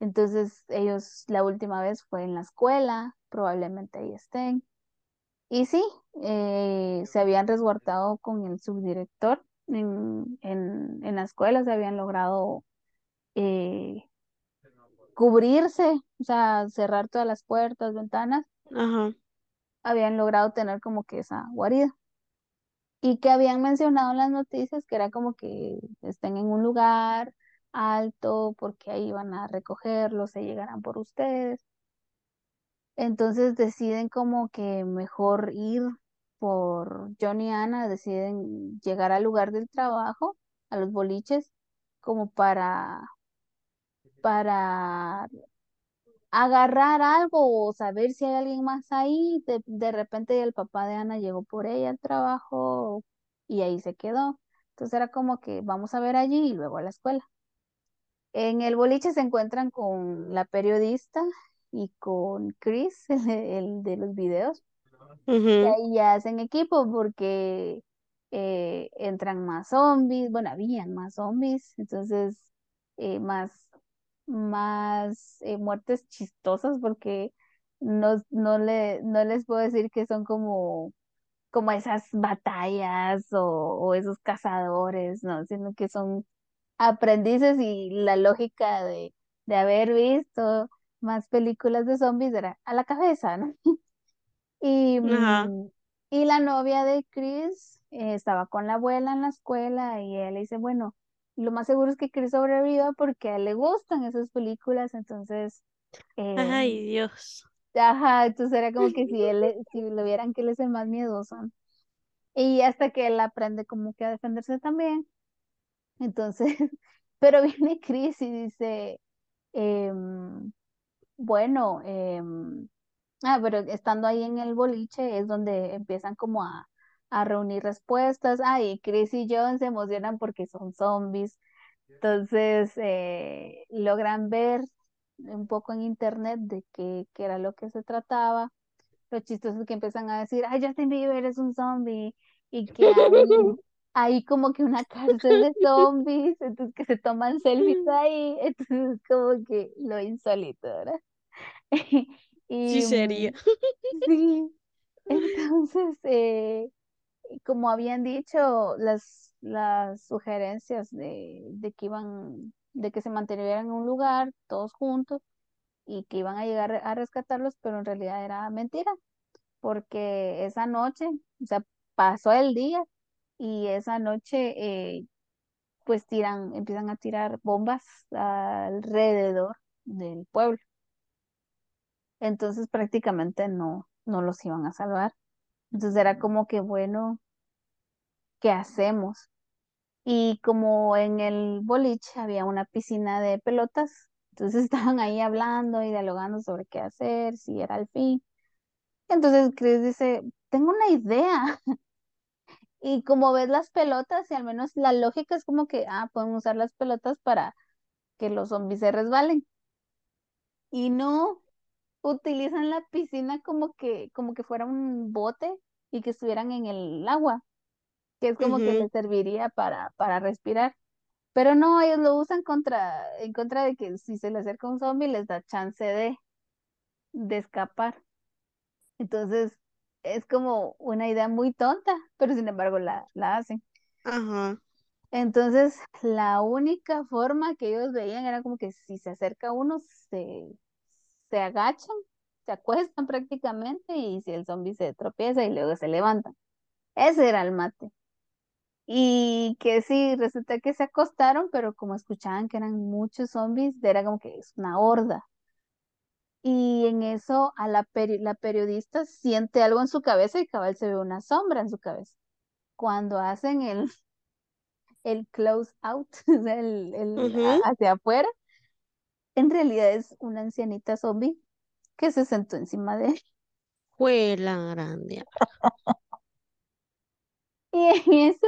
Entonces ellos la última vez fue en la escuela, probablemente ahí estén. Y sí, eh, se habían resguardado con el subdirector en, en, en la escuela, se habían logrado eh, cubrirse, o sea, cerrar todas las puertas, ventanas, Ajá. habían logrado tener como que esa guarida. Y que habían mencionado en las noticias que era como que estén en un lugar alto porque ahí van a recogerlos, se llegarán por ustedes. Entonces deciden como que mejor ir por Johnny y Ana, deciden llegar al lugar del trabajo, a los boliches, como para, para agarrar algo o saber si hay alguien más ahí. De, de repente el papá de Ana llegó por ella al trabajo y ahí se quedó. Entonces era como que vamos a ver allí y luego a la escuela. En el boliche se encuentran con la periodista y con Chris, el, *laughs* el de los videos. Y ahí ya hacen equipo porque eh, entran más zombies, bueno, habían más zombies, entonces eh, más, más eh, muertes chistosas porque no, no, le, no les puedo decir que son como, como esas batallas o, o esos cazadores, no, sino que son aprendices y la lógica de, de haber visto más películas de zombies era a la cabeza, ¿no? *laughs* Y, Ajá. mm, y la novia de Chris eh, estaba con la abuela en la escuela y él le dice, bueno, lo más seguro es que Chris sobreviva porque a él le gustan esas películas, entonces, eh, Ay, Dios. ajá, entonces era como que si *laughs* él, si lo vieran que él es el más miedoso. Y hasta que él aprende como que a defenderse también. Entonces, *laughs* pero viene Chris y dice, em, bueno, em, Ah, pero estando ahí en el boliche es donde empiezan como a, a reunir respuestas. Ah, y Chris y John se emocionan porque son zombies. Entonces eh, logran ver un poco en internet de qué, qué era lo que se trataba. Lo chistoso es que empiezan a decir, ay, Justin Bieber es un zombie. Y que hay, *laughs* hay como que una cárcel de zombies, entonces que se toman selfies ahí. Entonces como que lo insólito, ¿verdad? *laughs* Sí Y sería. mm, sí, *laughs* entonces, eh, como habían dicho, las, las sugerencias de, de que iban, de que se mantuvieran en un lugar todos juntos y que iban a llegar a rescatarlos, pero en realidad era mentira, porque esa noche, o sea, pasó el día y esa noche, eh, pues tiran, empiezan a tirar bombas alrededor del pueblo. Entonces prácticamente no, no los iban a salvar. Entonces era como que, bueno, ¿qué hacemos? Y como en el boliche había una piscina de pelotas, entonces *laughs* estaban ahí hablando y dialogando sobre qué hacer, si era el fin. Entonces Chris dice, tengo una idea. *laughs* Y como ves las pelotas, y al menos la lógica es como que, ah, pueden usar las pelotas para que los zombies se resbalen. Y no, utilizan la piscina como que, como que fuera un bote y que estuvieran en el agua. que es como que les serviría para, para respirar. Pero no, ellos lo usan contra, en contra de que si se le acerca un zombie les da chance de, de escapar. Entonces, es como una idea muy tonta, pero sin embargo la, la hacen. Ajá. Entonces, la única forma que ellos veían era como que si se acerca uno, se, se agachan, se acuestan *laughs* prácticamente y si el zombie se tropieza y luego se levantan. Ese era el mate. Y que sí, resulta que se acostaron, pero como escuchaban que eran muchos zombies, era como que es una horda. Y en eso a la, peri- la periodista siente algo en su cabeza y cabal se ve una sombra en su cabeza. Cuando hacen el, *laughs* el close out, *laughs* el, el hacia afuera, en realidad es una ancianita zombie que se sentó encima de él. Juela grande. *laughs* Y en eso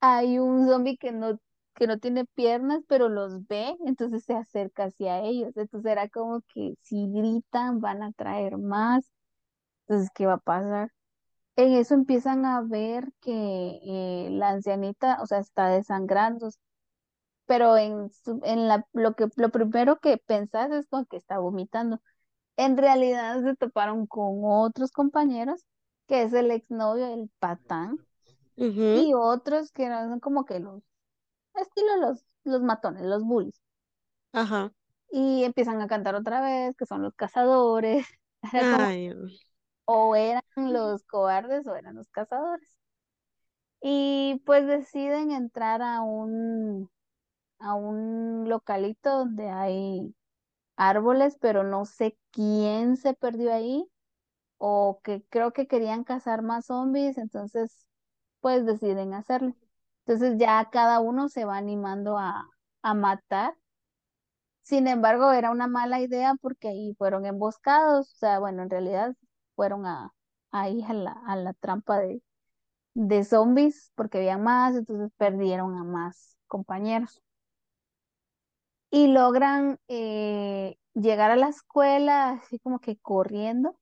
hay un zombie que no, que no tiene piernas, pero los ve, entonces se acerca hacia ellos. Entonces era como que si gritan van a traer más. Entonces, ¿qué va a pasar? en eso empiezan a ver que eh, la ancianita, o sea, está desangrando, pero en, en la, lo que, lo primero que pensás es como que está vomitando. En realidad se toparon con otros compañeros, que es el exnovio, el patán, y otros que eran como que los, estilo los, los matones, los bullies. Ajá. Y empiezan a cantar otra vez, que son los cazadores. *laughs* Era como, Ay, o eran los cobardes o eran los cazadores. Y pues deciden entrar a un, a un localito donde hay árboles, pero no sé quién se perdió ahí o que creo que querían cazar más zombies, entonces pues deciden hacerlo. Entonces ya cada uno se va animando a, a matar. Sin embargo, era una mala idea porque ahí fueron emboscados, o sea, bueno, en realidad fueron a, ahí a la, a la trampa de, de zombies porque había más, entonces perdieron a más compañeros. Y logran eh, llegar a la escuela así como que corriendo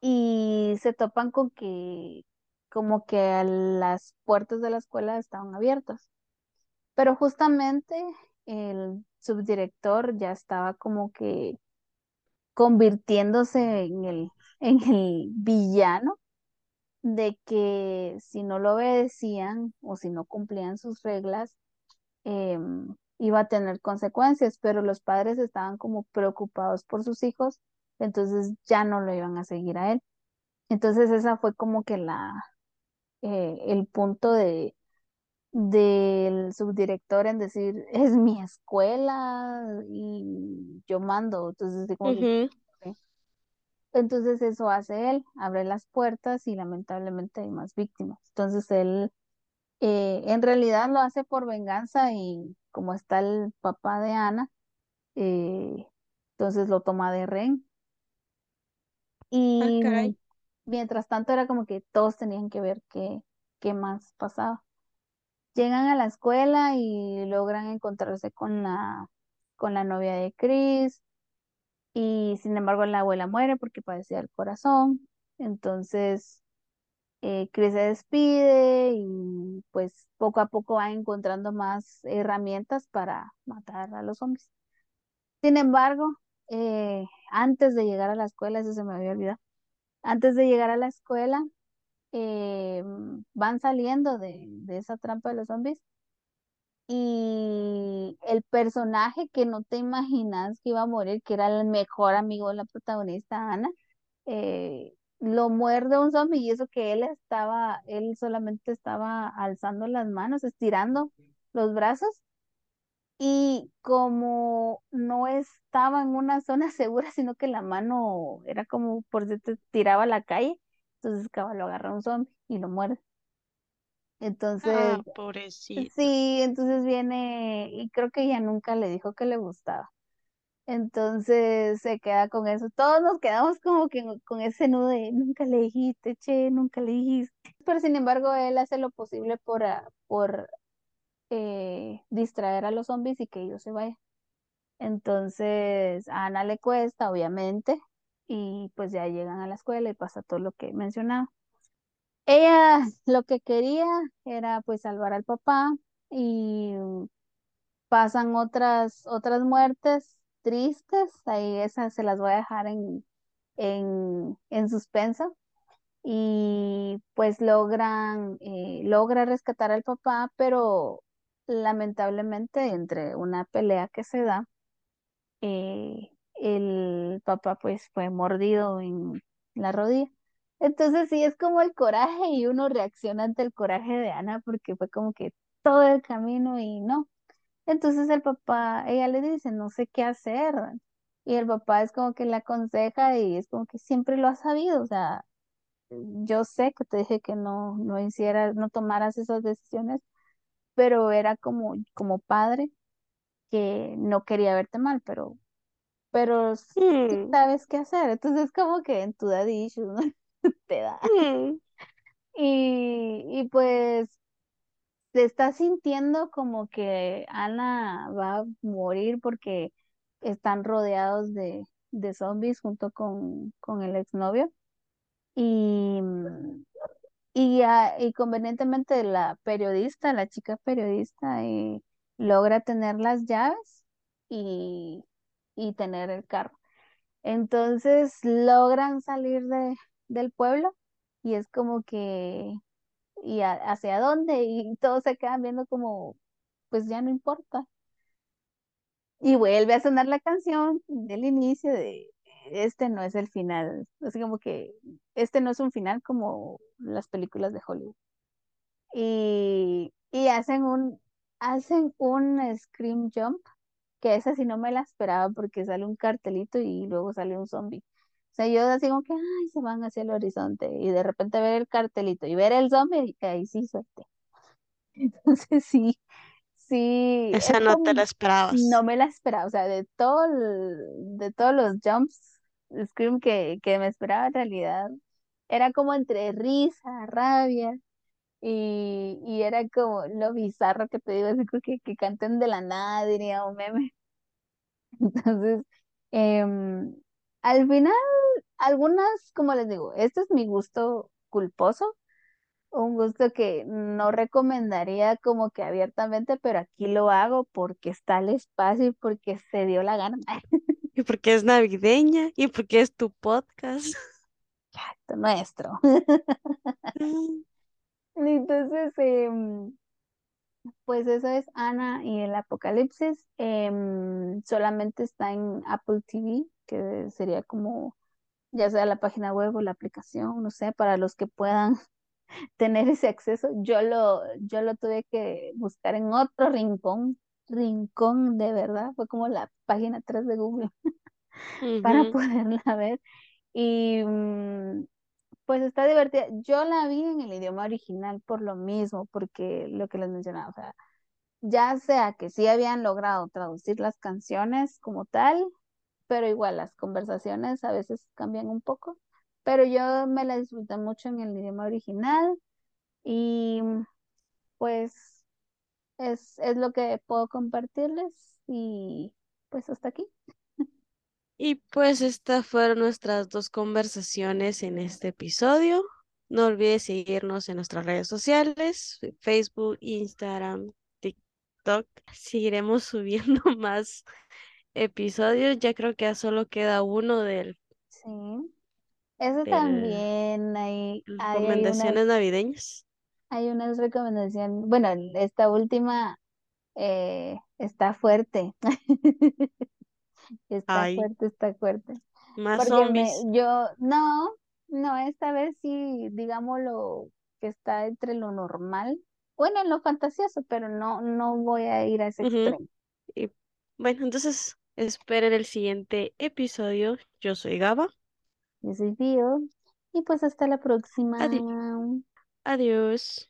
y se topan con que como que las puertas de la escuela estaban abiertas. Pero justamente el subdirector ya estaba como que convirtiéndose en el, *laughs* en el villano de que si no lo obedecían o si no cumplían sus reglas, em, iba a tener consecuencias, pero los padres estaban como preocupados por sus hijos, entonces ya no lo iban a seguir a él. Entonces esa fue como que la, eh, el punto de, del subdirector en decir, *laughs* es mi escuela y yo mando. Entonces. Entonces eso hace él, abre las puertas y lamentablemente hay más víctimas. Entonces él eh, en realidad lo hace por venganza y como está el papá de Ana, eh, entonces lo toma de rehén. Ah, Y mientras tanto era como que todos tenían que ver qué, qué más pasaba. Llegan a la escuela y logran encontrarse con la, con la novia de Chris y sin embargo la abuela muere porque padecía el corazón. Entonces eh, Chris se despide y pues poco a poco va encontrando más herramientas para matar a los zombies. Sin embargo, eh, antes de llegar a la escuela, eso se me había olvidado, antes de llegar a la escuela, eh, van saliendo de, de esa trampa de los zombies y el personaje que no te imaginas que iba a morir, que era el mejor amigo de la protagonista, Ana, eh, lo muerde un zombie y eso que él estaba, él solamente estaba alzando las manos, estirando los brazos y como no estaba en una zona *laughs* segura, sino que la mano era como por si te tiraba a la calle, entonces cabal lo agarra un zombie y lo muerde. Entonces Ah, pobrecito. Sí, entonces viene y creo que ella nunca le dijo que le gustaba. Entonces se queda con eso. Todos nos quedamos como que con ese nudo de nunca le dijiste, che, nunca le dijiste. Pero sin embargo, él hace lo posible por, ah, por eh, distraer a los zombies y que ellos se vayan. Entonces a Ana le cuesta, obviamente, y pues ya llegan a la escuela y pasa todo lo que mencionaba. Ella *laughs* lo que quería era pues salvar al papá y pasan otras, otras muertes tristes, ahí esas se las voy a dejar en, en, en suspenso. Y pues logran, eh, logra rescatar al papá, pero lamentablemente entre una pelea que se da, eh, el papá pues fue mordido en la rodilla. Entonces sí es como el coraje y uno reacciona ante el coraje de Ana porque fue como que todo el camino y no. Entonces el papá, ella le dice, no sé qué hacer. Y el papá es como que le aconseja y es como que siempre lo ha sabido. O sea, yo sé que te dije que no, no hicieras, no tomaras esas decisiones, pero era como, como padre que no quería verte mal, pero, pero sí Mm, sabes qué hacer. Entonces como que en tu daddy issues, ¿no? *laughs* te da. mm, Y, y pues se está sintiendo como que Ana va a morir porque están rodeados de, de zombies junto con, con el exnovio. Y, Y, ah, y convenientemente la periodista, la chica periodista, eh, logra tener las llaves y, y tener el carro. Entonces logran salir de, del pueblo y es como que, ¿y a- hacia dónde? Y todos se quedan viendo como, pues ya no importa. Y vuelve a sonar la canción del inicio de, este no es el final. Así como que, este no es un final como las películas de Hollywood. Y, y hacen un, hacen un scream jump que esa sí no me la esperaba porque sale un cartelito y luego sale un zombie. O sea, yo así como que, ay, se van hacia el horizonte y de repente ver el cartelito y ver el zombie, ahí sí suerte. *laughs* Entonces sí, sí, Esa es no te la como, no esperabas. me la esperaba. O sea, de todo el- de todos los jumps, scream que, que me esperaba en realidad, era como entre risa, rabia. Y, y era como lo bizarro que te digo, así como que, que canten de la nada, diría un meme. *laughs* Entonces, em, al final, algunas, como les digo, este es mi gusto culposo, un gusto que no recomendaría como que abiertamente, pero aquí lo hago porque está el espacio y porque se dio la gana. *laughs* Y porque es navideña y porque es tu podcast. Esto nuestro. *laughs* *laughs* Entonces, em, pues eso es Ana y el Apocalipsis. Em, solamente está en Apple TV, que sería como ya sea la página web o la aplicación, no sé, para los que puedan *laughs* tener ese acceso. Yo lo, yo lo tuve que buscar en otro rincón, rincón de verdad, fue como la página 3 de Google *laughs* para poderla ver. Y mm, pues está divertida. Yo la vi en el idioma original por lo mismo, porque lo que les mencionaba, o sea, ya sea que sí habían logrado traducir las canciones como tal, pero igual las conversaciones a veces cambian un poco. Pero yo me la disfruté mucho en el idioma original y pues es, es lo que puedo compartirles y pues hasta aquí. Y pues estas fueron nuestras dos conversaciones en este episodio. No olvides seguirnos en nuestras redes sociales, Facebook, Instagram, TikTok. Seguiremos *laughs* subiendo más episodios. Ya creo que ya solo queda uno del, Sí, eso del también hay, hay, hay unas, recomendaciones navideñas. hay unas recomendaciones. Bueno, esta última eh, está fuerte. *laughs* Está Ay, fuerte, está fuerte. más Porque me, zombies. yo, no, no, esta vez sí, digámoslo, que está entre lo normal, bueno, en lo fantasioso, pero no, no voy a ir a ese extremo. Y bueno, entonces esperen el siguiente episodio. Yo soy Gaba. Yo soy Fío, y pues hasta la Adi- próxima. adiós.